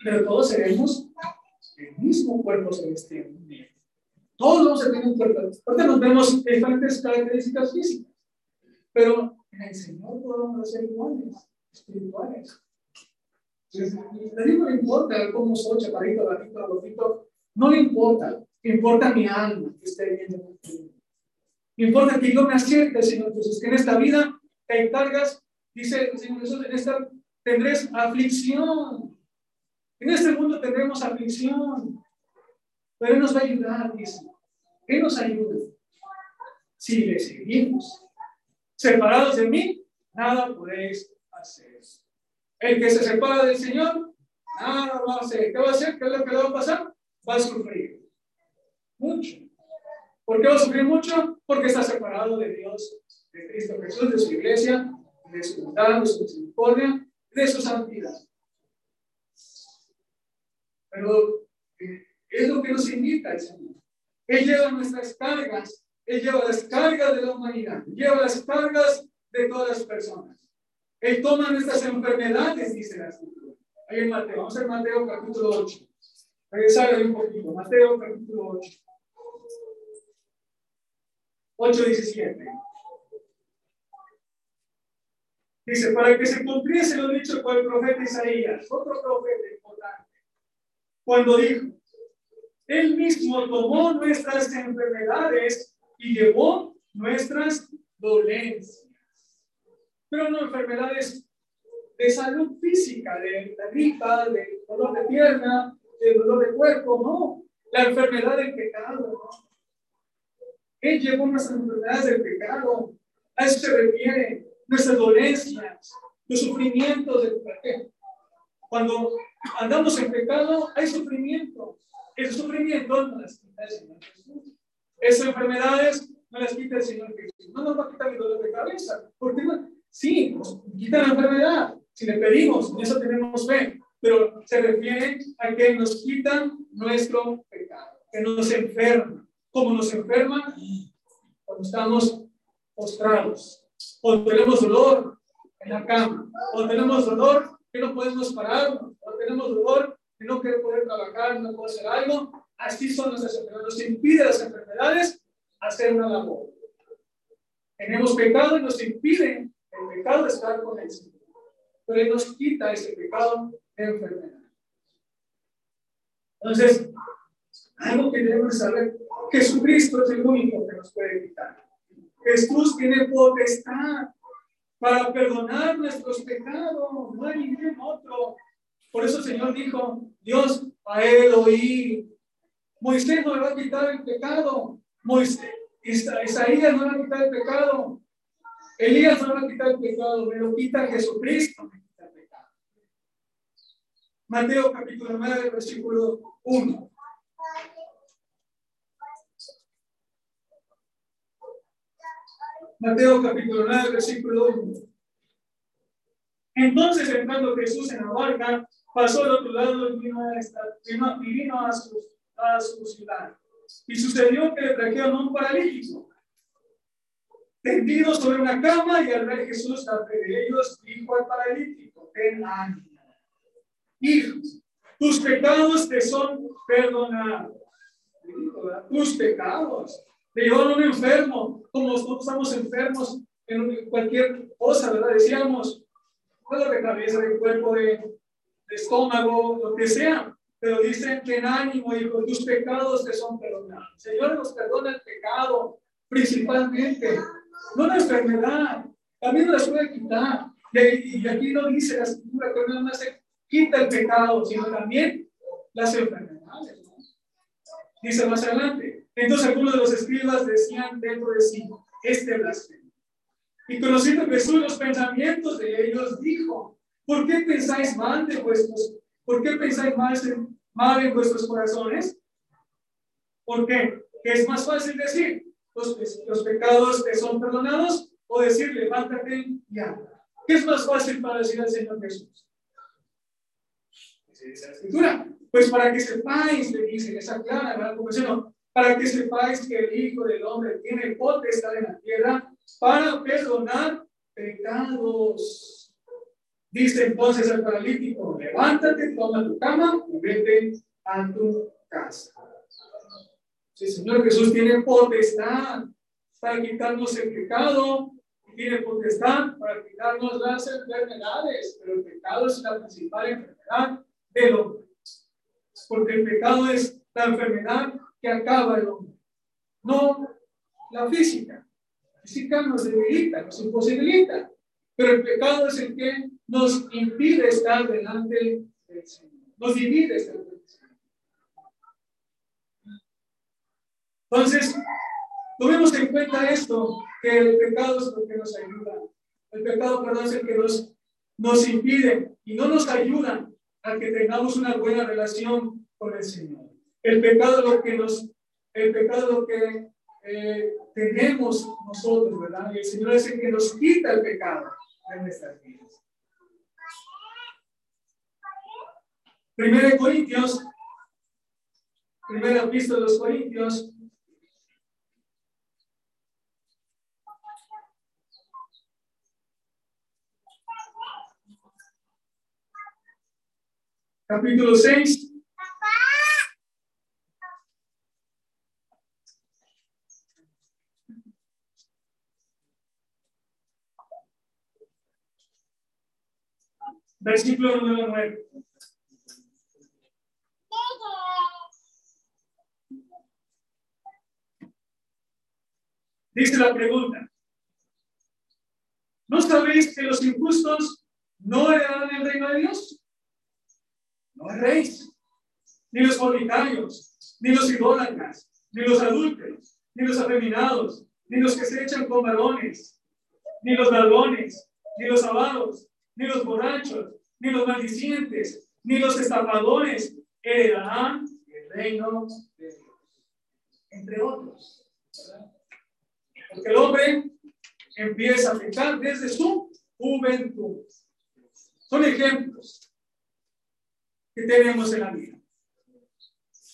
Pero todos seremos el mismo cuerpo celestial. Todos vamos a tener un cuerpo. Ahorita nos vemos diferentes características físicas, pero en el Señor podemos ser iguales, espirituales. Le digo, no importa cómo soy, chaparrito, bajito, gordito, no le importa. Importa mi alma que esté bien Me importa que yo me acierte, Señor Jesús, que en esta vida te encargas, dice el Señor Jesús, en esta tendréis aflicción. En este mundo tendremos aflicción, pero Él nos va a ayudar, dice. Él nos ayuda. Si le seguimos. Separados de mí, nada podéis hacer. El que se separa del Señor, nada va a hacer. ¿Qué va a hacer? ¿Qué es lo que le va a pasar? Va a sufrir. Mucho. ¿Por qué va a sufrir mucho? Porque está separado de Dios, de Cristo Jesús, de su iglesia, de su bondad, de su misericordia, de su santidad. Pero eh, es lo que nos invita el Señor. Él lleva nuestras cargas, Él lleva las cargas de la humanidad, lleva las cargas de todas las personas. Él toma nuestras enfermedades, dice la escritura. Ahí en Mateo, vamos a Mateo capítulo 8. Regresar ahí un poquito, Mateo capítulo 8. 8, 17. Dice, para que se cumpliese lo dicho por el profeta Isaías, otro profeta importante cuando dijo, Él mismo tomó nuestras enfermedades y llevó nuestras dolencias. Pero no enfermedades de salud física, de la gripa, de dolor de pierna, de dolor de cuerpo, no. La enfermedad del pecado, ¿no? Él llevó nuestras enfermedades del pecado. A eso se refiere, nuestras dolencias, los sufrimientos del pecado. Cuando andamos en pecado, hay sufrimiento. Ese sufrimiento no las quita el Señor Jesús. Esas enfermedades no las quita el Señor Jesús. No nos va a quitar el dolor de cabeza. Porque? Sí, nos quita la enfermedad. Si le pedimos, en eso tenemos fe. Pero se refiere a que nos quitan nuestro pecado, que nos enferma. Como nos enferma cuando estamos postrados, cuando tenemos dolor en la cama, cuando tenemos dolor que no podemos parar, o tenemos dolor, que no quiere poder trabajar, no puede hacer algo. Así son nuestras enfermedades. Nos impide las enfermedades hacer una labor. Tenemos pecado y nos impide pecado estar con el Señor. Pero nos quita ese pecado de enfermedad. Entonces, algo que debemos saber, Jesucristo es el único que nos puede quitar. Jesús tiene potestad para perdonar nuestros pecados, no hay ningún otro. Por eso el Señor dijo, Dios, a él oí. Moisés no le va a quitar el pecado. Moisés, Isaías no le va a quitar el pecado. Elías no le va a quitar el pecado, me lo quita Jesucristo. Mateo capítulo 9, versículo 1. Mateo capítulo 9, versículo 1. Entonces, entrando Jesús en la barca, pasó al otro lado y vino a, esta, vino, a, su, a su ciudad. Y sucedió que le trajeron un paralítico, tendido sobre una cama, y al ver Jesús de ellos, dijo al paralítico: Ten ánimo, hijos, tus pecados te son perdonados. Tus pecados le llevaron un enfermo, como nosotros estamos enfermos en cualquier cosa, ¿verdad? Decíamos, dolor de cabeza, de cuerpo, de, estómago, lo que sea. Pero dicen que en ánimo, con tus pecados te son perdonados. Señor nos perdona el pecado, principalmente, no la enfermedad, también nos puede quitar. Y, aquí no dice la escritura que no más se quita el pecado, sino también las enfermedades. Dice más adelante, entonces algunos de los escribas decían dentro de sí, este blasfemo. Y conociendo Jesús los pensamientos de ellos, dijo, ¿por qué pensáis mal de vuestros, por qué pensáis mal en vuestros corazones? ¿Por qué? ¿Qué es más fácil decir? Los, los pecados te son perdonados o decir, levántate y anda. ¿Qué es más fácil para decir al Señor Jesús? Dice la escritura. Pues para que sepáis, le dice, esa clara. Como no, para que sepáis que el Hijo del Hombre tiene potestad en la tierra para perdonar pecados. Dice entonces al paralítico, levántate, toma tu cama y vete a tu casa. Sí, Señor Jesús tiene potestad para quitarnos el pecado, tiene potestad para quitarnos las enfermedades, pero el pecado es la principal enfermedad del hombre. Porque el pecado es la enfermedad que acaba el hombre, no la física. La física nos debilita, nos imposibilita, pero el pecado es el que nos impide estar delante del Señor, nos divide estar delante del Señor. Entonces, tomemos en cuenta esto, que el pecado es lo que nos ayuda. El pecado, perdón, es el que nos, nos impide y no nos ayuda a que tengamos una buena relación con el Señor. El pecado es lo que nos, el pecado que eh, tenemos nosotros, ¿verdad? Y el Señor es el que nos quita el pecado Primera de Corintios, primera pista de los Corintios, capítulo 6, Versículo número 9. Dice la pregunta. ¿No sabéis que los injustos no heredarán el reino de Dios? No erréis. Ni los fornicarios, ni los idólatras, ni los adúlteros, ni los afeminados, ni los que se echan con varones, ni los ladrones, ni los avaros, ni los borrachos, ni los maldicientes, ni los estafadores heredarán el reino de Dios. Entre otros. Porque el hombre empieza a pecar desde su juventud. Son ejemplos que tenemos en la vida.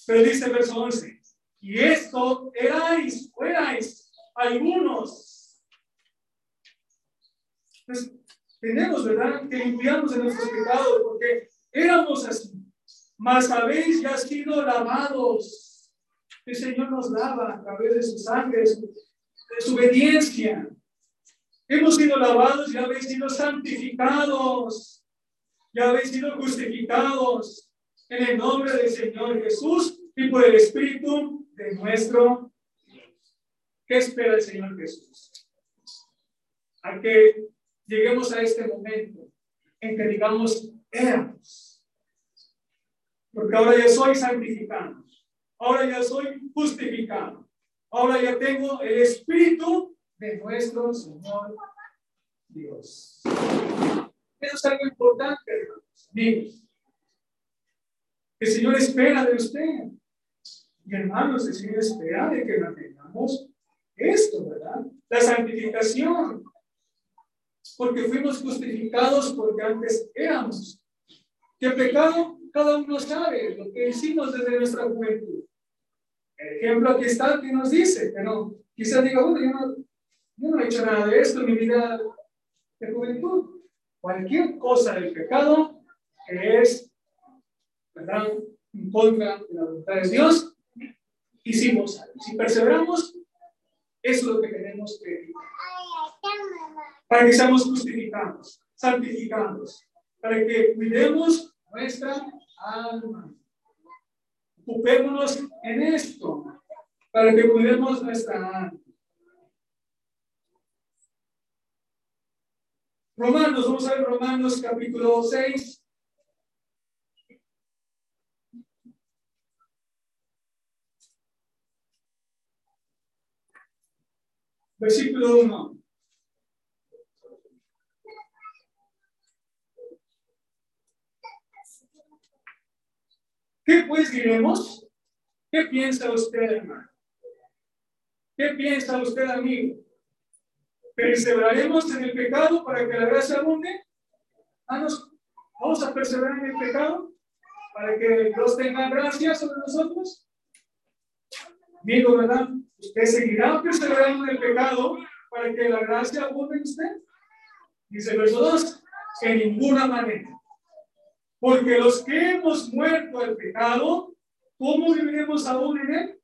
Pero dice el verso 11, y esto erais, erais algunos. Pues, tenemos, ¿verdad?, que limpiarnos de nuestros pecados, porque éramos así. Mas habéis ya sido lavados. El Señor nos lava a través de su sangre, de su, obediencia. Hemos sido lavados y habéis sido santificados. Ya habéis sido justificados en el nombre del Señor Jesús y por el Espíritu de nuestro ¿Qué espera el Señor Jesús? A que lleguemos a este momento en que digamos, éramos. Porque ahora ya soy santificado. Ahora ya soy justificado. Ahora ya tengo el Espíritu de nuestro Señor Dios. Eso es algo importante, hermanos, amigos. El Señor espera de usted. Y hermanos, el Señor espera de que mantengamos esto, ¿verdad? La santificación. Porque fuimos justificados porque antes éramos. ¿Qué pecado? Cada uno sabe lo que hicimos desde nuestra juventud. El ejemplo aquí está que nos dice, pero quizás diga, bueno, yo no, yo no he hecho nada de esto en mi vida de juventud. Cualquier cosa del pecado que es, ¿verdad? En contra de la voluntad de Dios, hicimos Si perseveramos, eso es lo que tenemos que para que seamos justificados, santificados, para que cuidemos nuestra alma. Ocupémonos en esto, para que cuidemos nuestra alma. Romanos, vamos a ver Romanos capítulo 6. Versículo 1. ¿Qué pues diremos? ¿Qué piensa usted, hermano? ¿Qué piensa usted, amigo? ¿Perseveraremos en el pecado para que la gracia abunde? Ah, ¿Vamos a perseverar en el pecado para que Dios tenga gracia sobre nosotros? Amigo, ¿verdad? ¿Usted seguirá perseverando en el pecado para que la gracia abunde en usted? Dice el verso 2, en ninguna manera. Porque los que hemos muerto al pecado, ¿cómo viviremos aún en él?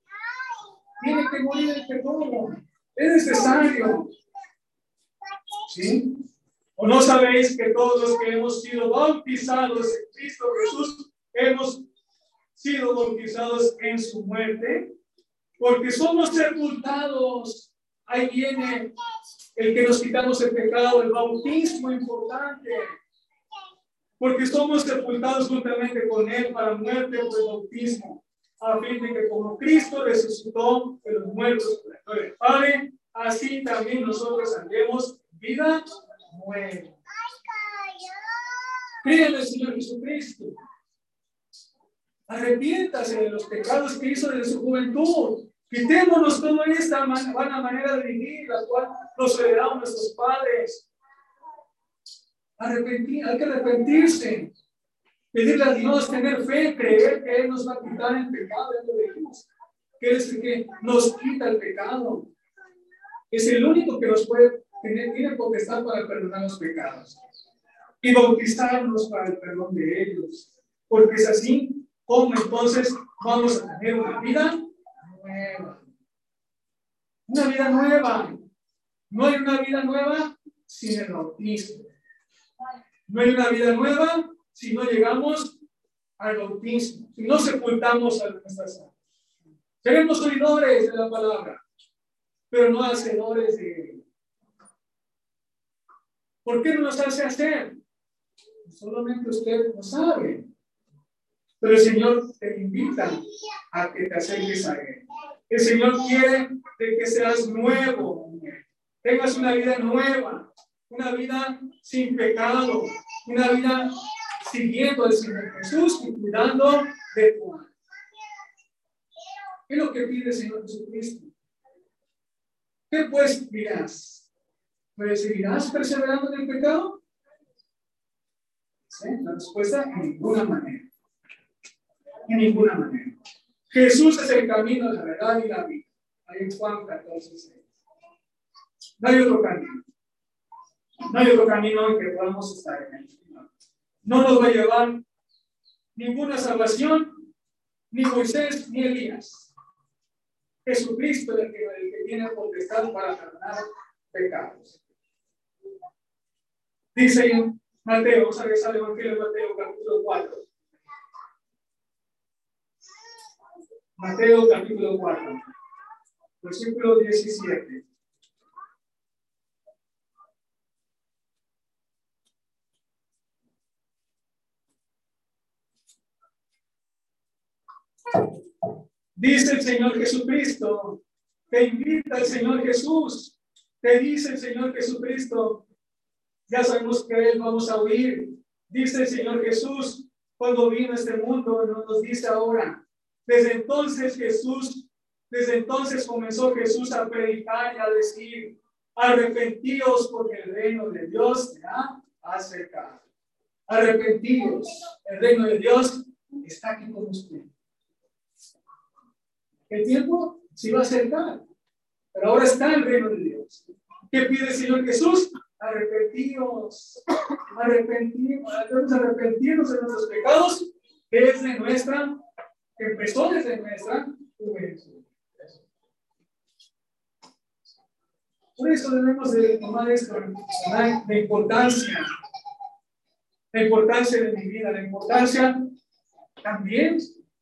Tiene que morir el pecado. Es necesario. ¿Sí? ¿O no sabéis que todos los que hemos sido bautizados en Cristo Jesús, hemos sido bautizados en su muerte? porque somos sepultados. Ahí viene el que nos quitamos el pecado, el bautismo importante. Porque somos sepultados juntamente con Él para muerte por el bautismo, a fin de que como Cristo resucitó de los muertos por el Padre, así también nosotros andemos vida nueva. Créanle el Señor Jesucristo. Arrepiéntase de los pecados que hizo desde su juventud. Quitémonos toda esta buena manera de vivir, la cual nos heredaron nuestros padres. Arrepentir, hay que arrepentirse. Pedirle a Dios, tener fe, creer que Él nos va a quitar el pecado, ya lo que nos quita el pecado. Es el único que nos puede tener, tiene potestad para perdonar los pecados. Y bautizarnos para el perdón de ellos. Porque es así como entonces vamos a tener una vida nueva. Una vida nueva. No hay una vida nueva sin el bautismo. No hay una vida nueva si no llegamos al bautismo, si no sepultamos a nuestras almas. Seremos oidores de la palabra, pero no hacedores de ¿Por qué no nos hace hacer? Solamente usted lo sabe. Pero el Señor te invita a que te acerques a Él. El Señor quiere que seas nuevo, tengas una vida nueva, una vida sin pecado, una vida siguiendo al Señor Jesús y cuidando de tu alma. ¿Qué es lo que pide el Señor Jesucristo? ¿Qué pues dirás? ¿Pues seguirás perseverando en el pecado? La respuesta, en ninguna manera en ninguna manera. Jesús es el camino, la verdad y la vida. Ahí en Juan 14, 6. No hay otro camino. No hay otro camino en que podamos estar en él. No nos va a llevar ninguna salvación, ni Moisés, ni Elías. Jesucristo es el que, el que tiene potestad para perdonar pecados. Dice Mateo, vamos a regresar al Evangelio de Mateo, capítulo 4. Mateo, capítulo 4, versículo 17. Dice el Señor Jesucristo, te invita el Señor Jesús, te dice el Señor Jesucristo, ya sabemos que Él vamos a oír. Dice el Señor Jesús, cuando vino este mundo, nos dice ahora. Desde entonces Jesús, desde entonces comenzó Jesús a predicar y a decir, arrepentíos porque el reino de Dios se ha acercado. Arrepentíos, el reino de Dios está aquí con usted. El tiempo se va a acercar, pero ahora está el reino de Dios. ¿Qué pide el Señor Jesús? Arrepentíos, arrepentimos, debemos de nuestros pecados desde nuestra, empezó desde nuestra juventud. Por eso debemos de tomar esto de importancia, la importancia de mi vida, la importancia también,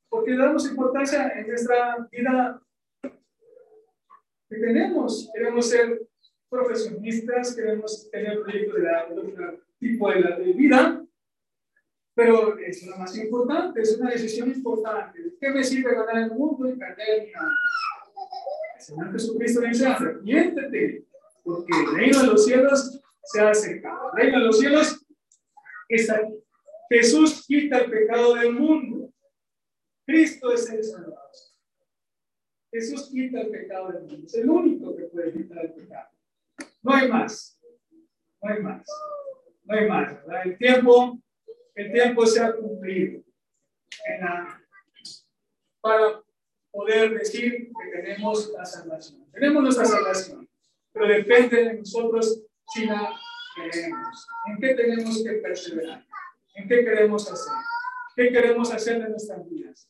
porque damos importancia en nuestra vida que tenemos. Queremos ser profesionistas, queremos tener proyectos de, la, otro tipo de, la, de vida, pero es lo más importante, es una decisión importante. ¿Qué me sirve ganar el mundo y perder mi alma? El Señor Jesucristo dice, arrepiéntete, porque el reino de los cielos se ha acercado. El reino de los cielos está aquí. Jesús quita el pecado del mundo. Cristo es el Salvador. Jesús quita el pecado del mundo. Es el único que puede quitar el pecado. No hay más. No hay más. No hay más. El tiempo, el tiempo se ha cumplido para poder decir que tenemos la salvación. Tenemos nuestra salvación, pero depende de nosotros si la queremos. ¿En qué tenemos que perseverar? ¿En qué queremos hacer? ¿Qué queremos hacer de nuestras vidas?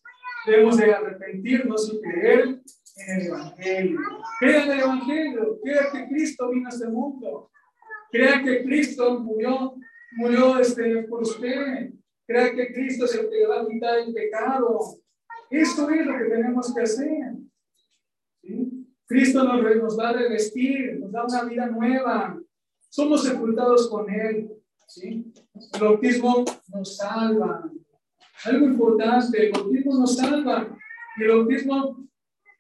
Debemos de arrepentirnos y creer en el Evangelio. Crea en el Evangelio. Crea que Cristo vino a este mundo. Crea que Cristo murió, murió este, por usted. Crea que Cristo es el que va a quitar el pecado. Esto es lo que tenemos que hacer. ¿Sí? Cristo nos, nos va a revestir, nos da una vida nueva. Somos sepultados con Él. ¿sí? El bautismo nos salva. Algo importante, el bautismo nos salva. Y el bautismo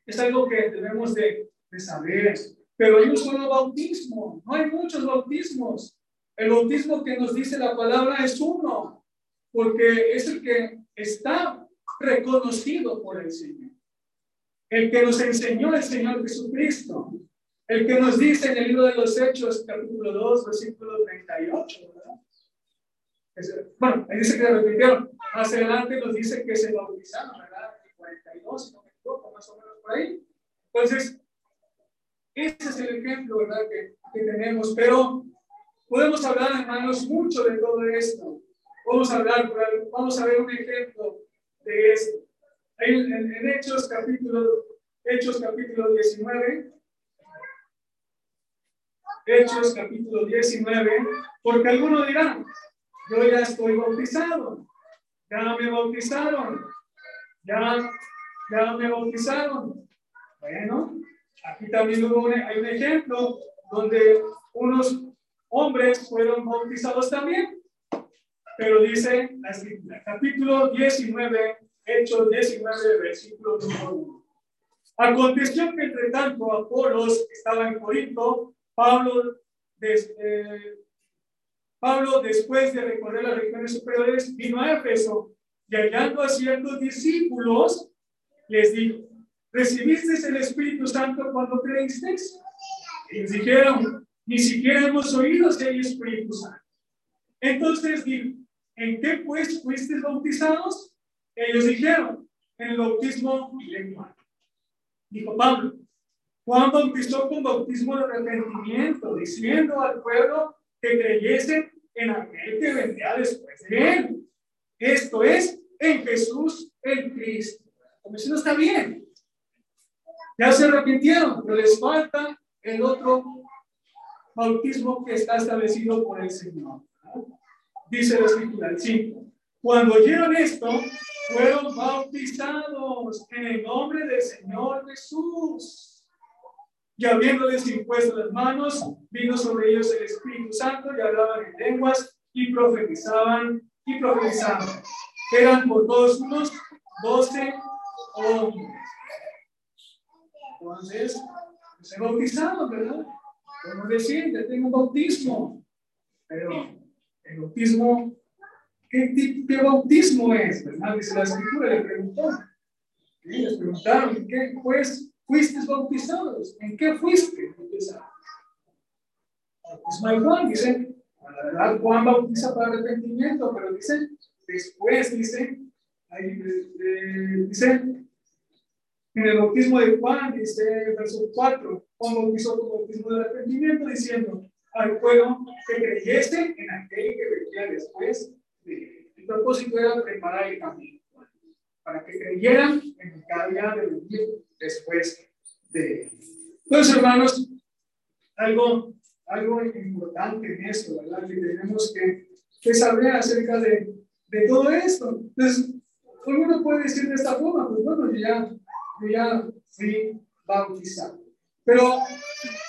es algo que debemos de, de saber. Pero hay un solo bautismo, no hay muchos bautismos. El bautismo que nos dice la palabra es uno, porque es el que está reconocido por el Señor. El que nos enseñó el Señor Jesucristo. El que nos dice en el libro de los Hechos, capítulo 2, versículo 38, ¿verdad? Bueno, ahí dice que repitieron. Más adelante nos dice que se bautizaron, ¿verdad? 42, más o menos por ahí. Entonces, este es el ejemplo, ¿verdad? Que, que tenemos, pero podemos hablar, hermanos, mucho de todo esto. Vamos a hablar, vamos a ver un ejemplo de esto. En, en, en Hechos capítulo, Hechos capítulo 19, Hechos capítulo 19, porque algunos dirán, yo ya estoy bautizado, ya me bautizaron, ya ya me bautizaron. Bueno, aquí también hay un ejemplo donde unos hombres fueron bautizados también. Pero dice la escritura, capítulo 19, Hechos 19, versículo número 1. Aconteció que entre tanto Apolos estaba en Corinto, Pablo, eh, Pablo después de recorrer las regiones superiores vino a Éfeso y hallando a ciertos discípulos les dijo, ¿recibisteis el Espíritu Santo cuando creísteis? Ellos dijeron, ni siquiera hemos oído si hay Espíritu Santo. Entonces dijo, ¿en qué pues fuisteis bautizados? Ellos dijeron, en el bautismo lenguaje. Dijo Pablo, Juan bautizó con bautismo de arrepentimiento, diciendo al pueblo que creyese en aquel que vendría después de él. Esto es, en Jesús el Cristo. Como si no está bien. Ya se arrepintieron, pero les falta el otro bautismo que está establecido por el Señor. Dice la escritura, el 5. Cuando oyeron esto, fueron bautizados en el nombre del Señor Jesús. Y habiéndoles impuesto las manos, vino sobre ellos el Espíritu Santo y hablaban en lenguas y profetizaban y profetizaban. Eran por todos unos doce hombres. Entonces, se bautizaron, ¿verdad? Como decir, ya tengo bautismo. Pero el bautismo, ¿qué tipo de bautismo es? ¿Verdad? Dice la escritura, le preguntó. Y les preguntaron, ¿en qué pues fuiste bautizados? ¿En qué fuiste bautizados? Bautismo de Juan, dice, la verdad, Juan bautiza para arrepentimiento, pero dice, después dice, ahí, dice, en el bautismo de Juan, dice verso 4, Juan bautizó con bautismo de arrepentimiento, diciendo al pueblo que creyese en aquel que vendría después. el propósito era preparar el camino para que creyeran en el había de venir después de Entonces, hermanos, algo algo importante en esto, ¿verdad? Que tenemos que, que saber acerca de, de, todo esto. Entonces, uno puede decir de esta forma, pues bueno, yo ya, yo ya fui bautizado. Pero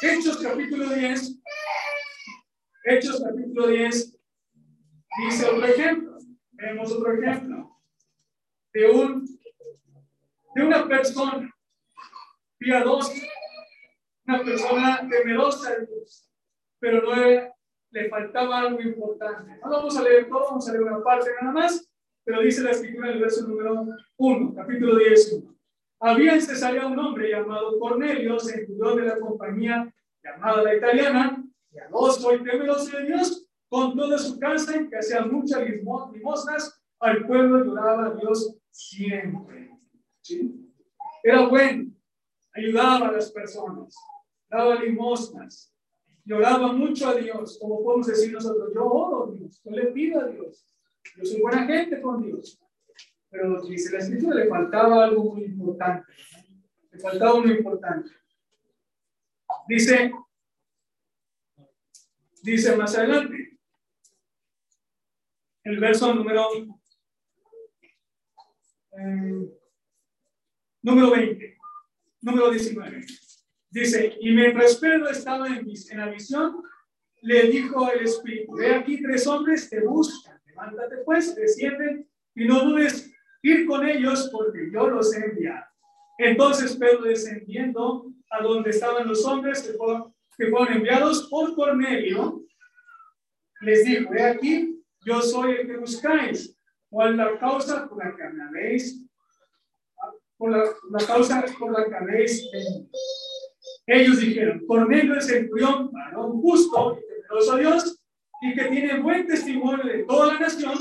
Hechos capítulo 10, Hechos capítulo 10, dice otro ejemplo. Vemos otro ejemplo de, un, de una persona piadosa, una persona temerosa de Dios pero no le faltaba algo importante. No vamos a leer todo, vamos a leer una parte nada más, pero dice la escritura en el verso número 1, capítulo 10. Había en Cesarea un hombre llamado Cornelio, centurión de la compañía llamada la italiana, y a dos hoy temeroso de Dios, con toda su casa, en que hacía muchas limosnas, al pueblo lloraba a Dios siempre. Era bueno, ayudaba a las personas, daba limosnas, lloraba mucho a Dios, como podemos decir nosotros, yo oro a Dios, yo le pido a Dios, yo soy buena gente con Dios. Pero dice la escritura, le faltaba algo muy importante, le faltaba muy importante. Dice, dice más adelante, el verso número, eh, número 20, número 19. Dice, y mientras Pedro estaba en, en la visión, le dijo el Espíritu, ve aquí tres hombres te buscan, levántate pues, desciende y no dudes ir con ellos porque yo los he enviado. Entonces Pedro descendiendo a donde estaban los hombres que fueron, que fueron enviados por Cornelio, les dijo, ve aquí, yo soy el que buscáis. ¿Cuál es la causa por la que me habéis? Por la, la causa por la que habéis. Ellos dijeron, es el centurión, varón justo y temeroso a Dios, y que tiene buen testimonio de toda la nación,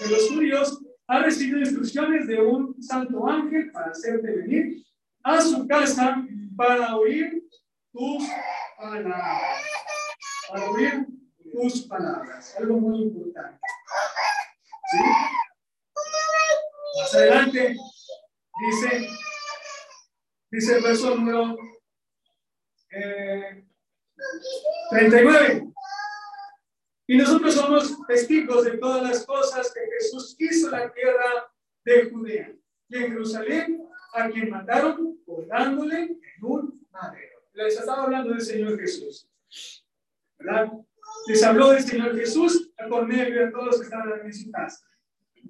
de los judíos, ha recibido instrucciones de un santo ángel para hacerte venir a su casa para oír tus palabras. Para oír tus palabras. Algo muy importante. Más adelante dice, dice el verso número 39. Y nosotros somos testigos de todas las cosas que Jesús hizo en la tierra de Judea y en Jerusalén, a quien mataron colgándole en un madero. Les estaba hablando del Señor Jesús. ¿Verdad? Les habló del Señor Jesús a Cornelio y a todos los que estaban en su casa.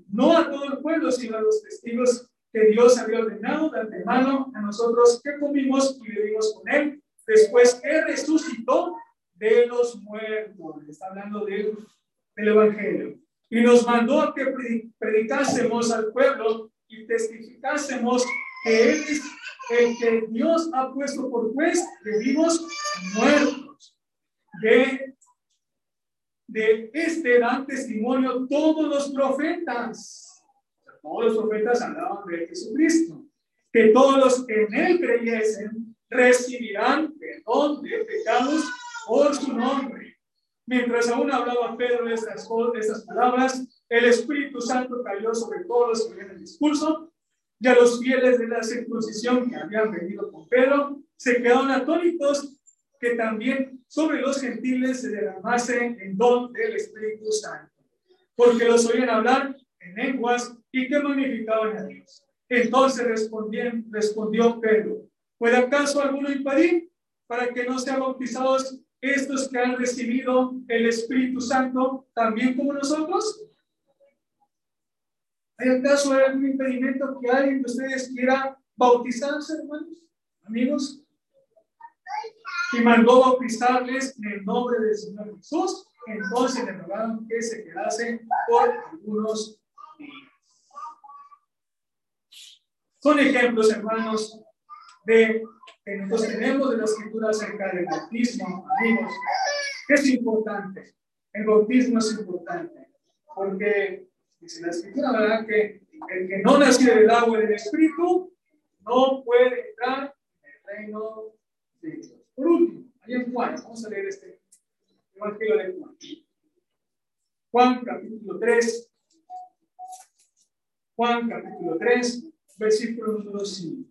No a todo el pueblo, sino a los testigos que Dios había ordenado de antemano a nosotros que comimos y vivimos con Él después que resucitó de los muertos. Está hablando del, del Evangelio. Y nos mandó a que predicásemos al pueblo y testificásemos que Él es el que Dios ha puesto por juez de vivos muertos. De, de este dan testimonio todos los profetas. Todos los profetas hablaban de Jesucristo. Que todos los que en Él creyesen recibirán perdón de pecados por su nombre. Mientras aún hablaba Pedro de estas, estas palabras, el Espíritu Santo cayó sobre todos los que oían el discurso y a los fieles de la circuncisión que habían venido con Pedro se quedaron atónitos que también sobre los gentiles se derramase el don del Espíritu Santo, porque los oían hablar en lenguas y que magnificaban a Dios. Entonces respondió Pedro, ¿puede acaso alguno impedir para que no sean bautizados estos que han recibido el Espíritu Santo también como nosotros? ¿Hay acaso algún impedimento que alguien de ustedes quiera bautizarse, hermanos, amigos? Y mandó bautizarles en el nombre del Señor Jesús. Entonces le rogaron que se quedasen por algunos días. Son ejemplos, hermanos, de que nosotros tenemos de la escritura acerca del bautismo, amigos. Es importante. El bautismo es importante porque dice la escritura, ¿verdad? Que el que no nació del agua y del espíritu no puede entrar en el reino de Dios. Por último, ahí en Juan, vamos a leer este Evangelio de Juan. Juan capítulo 3. Juan capítulo 3, versículo número 5.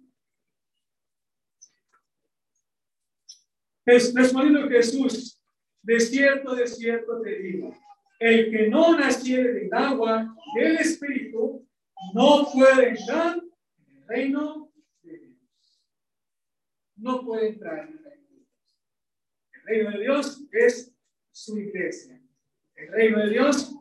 Respondiendo Jesús, de cierto, de cierto te digo, el que no naciere del agua, del Espíritu, no puede entrar en el reino de Dios. No puede entrar en el reino reino de Dios es su iglesia. El reino de Dios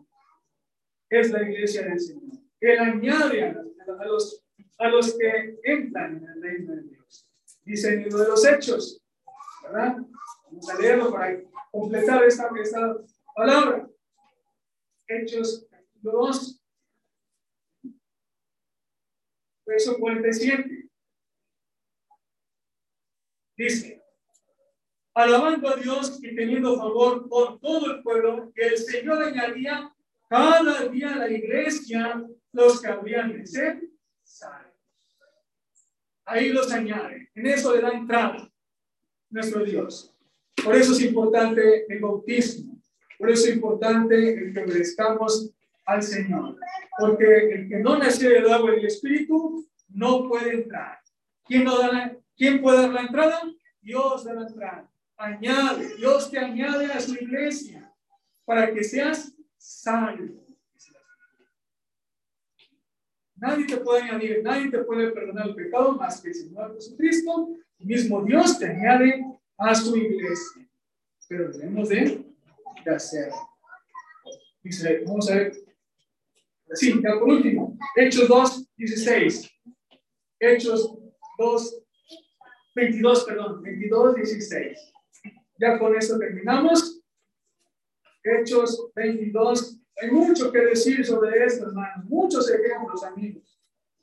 es la iglesia del Señor. Él añade a los, que entran en el reino de Dios. Dice el libro de los Hechos, ¿verdad? Vamos a leerlo para completar esta, esta palabra. Hechos 2, verso 47. Dice, alabando a Dios y teniendo favor por todo el pueblo, que el Señor añadía cada día a la iglesia los que habrían de ser salvos. Ahí los añade, en eso le da entrada nuestro Dios. Por eso es importante el bautismo, por eso es importante el que obedezcamos al Señor, porque el que no nació del agua y del Espíritu no puede entrar. ¿Quién, no da ¿Quién puede dar la entrada? Dios da la entrada. Añade, Dios te añade a su iglesia para que seas salvo. Nadie te puede añadir, nadie te puede perdonar el pecado más que el Señor Jesucristo. El mismo Dios te añade a su iglesia. Pero debemos de, de hacerlo. Vamos a ver. Sí, ya por último. Hechos 2, 16. Hechos 2, 22, perdón, 22, 16. Ya con esto terminamos. Hechos 22. Hay mucho que decir sobre esto, hermanos. Muchos ejemplos, amigos.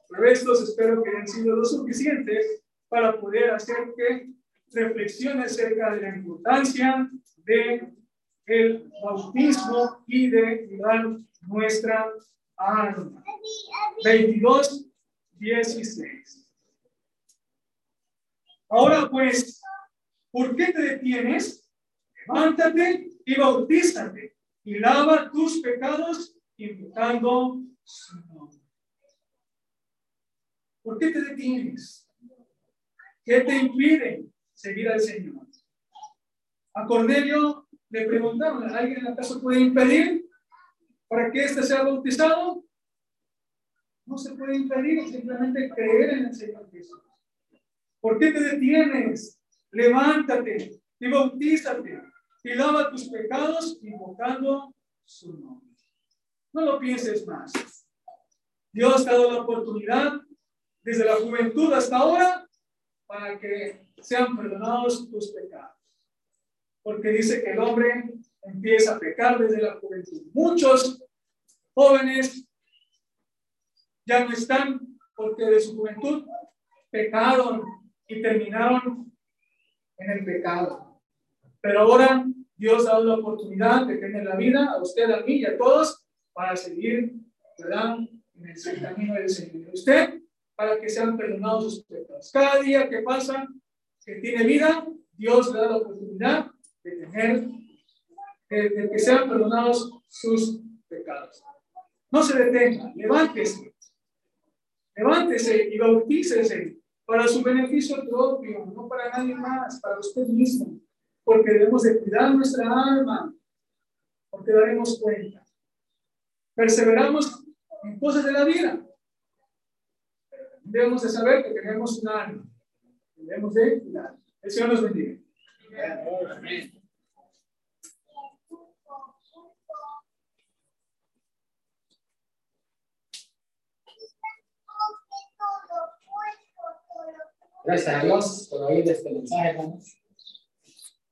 Pero estos espero que hayan sido lo suficientes para poder hacer que reflexione acerca de la importancia de el bautismo y de cuidar nuestra alma. 22, 16. Ahora pues, ¿por qué te detienes? Levántate y bautízate y lava tus pecados invocando su nombre. ¿Por qué te detienes? ¿Qué te impide seguir al Señor? A Cornelio le preguntaron, ¿alguien en la casa puede impedir para que éste sea bautizado? No se puede impedir, simplemente creer en el Señor Jesús. ¿Por qué te detienes? Levántate y bautízate y lava tus pecados invocando su nombre. No lo pienses más. Dios te ha dado la oportunidad desde la juventud hasta ahora para que sean perdonados tus pecados. Porque dice que el hombre empieza a pecar desde la juventud. Muchos jóvenes ya no están porque de su juventud pecaron y terminaron en el pecado. Pero ahora Dios ha dado la oportunidad de tener la vida a usted, a mí y a todos para seguir, ¿verdad? En el camino del Señor. Usted, para que sean perdonados sus pecados. Cada día que pasa, que tiene vida, Dios le da la oportunidad de tener, de, que sean perdonados sus pecados. No se detenga, levántese, levántese y bautícese para su beneficio propio, no para nadie más, para usted mismo. porque debemos de cuidar nuestra alma, porque daremos cuenta. Perseveramos en cosas de la vida. Debemos de saber que tenemos un alma. Debemos de cuidar. El Señor nos bendiga. Gracias a Dios por oír este mensaje, hermanos.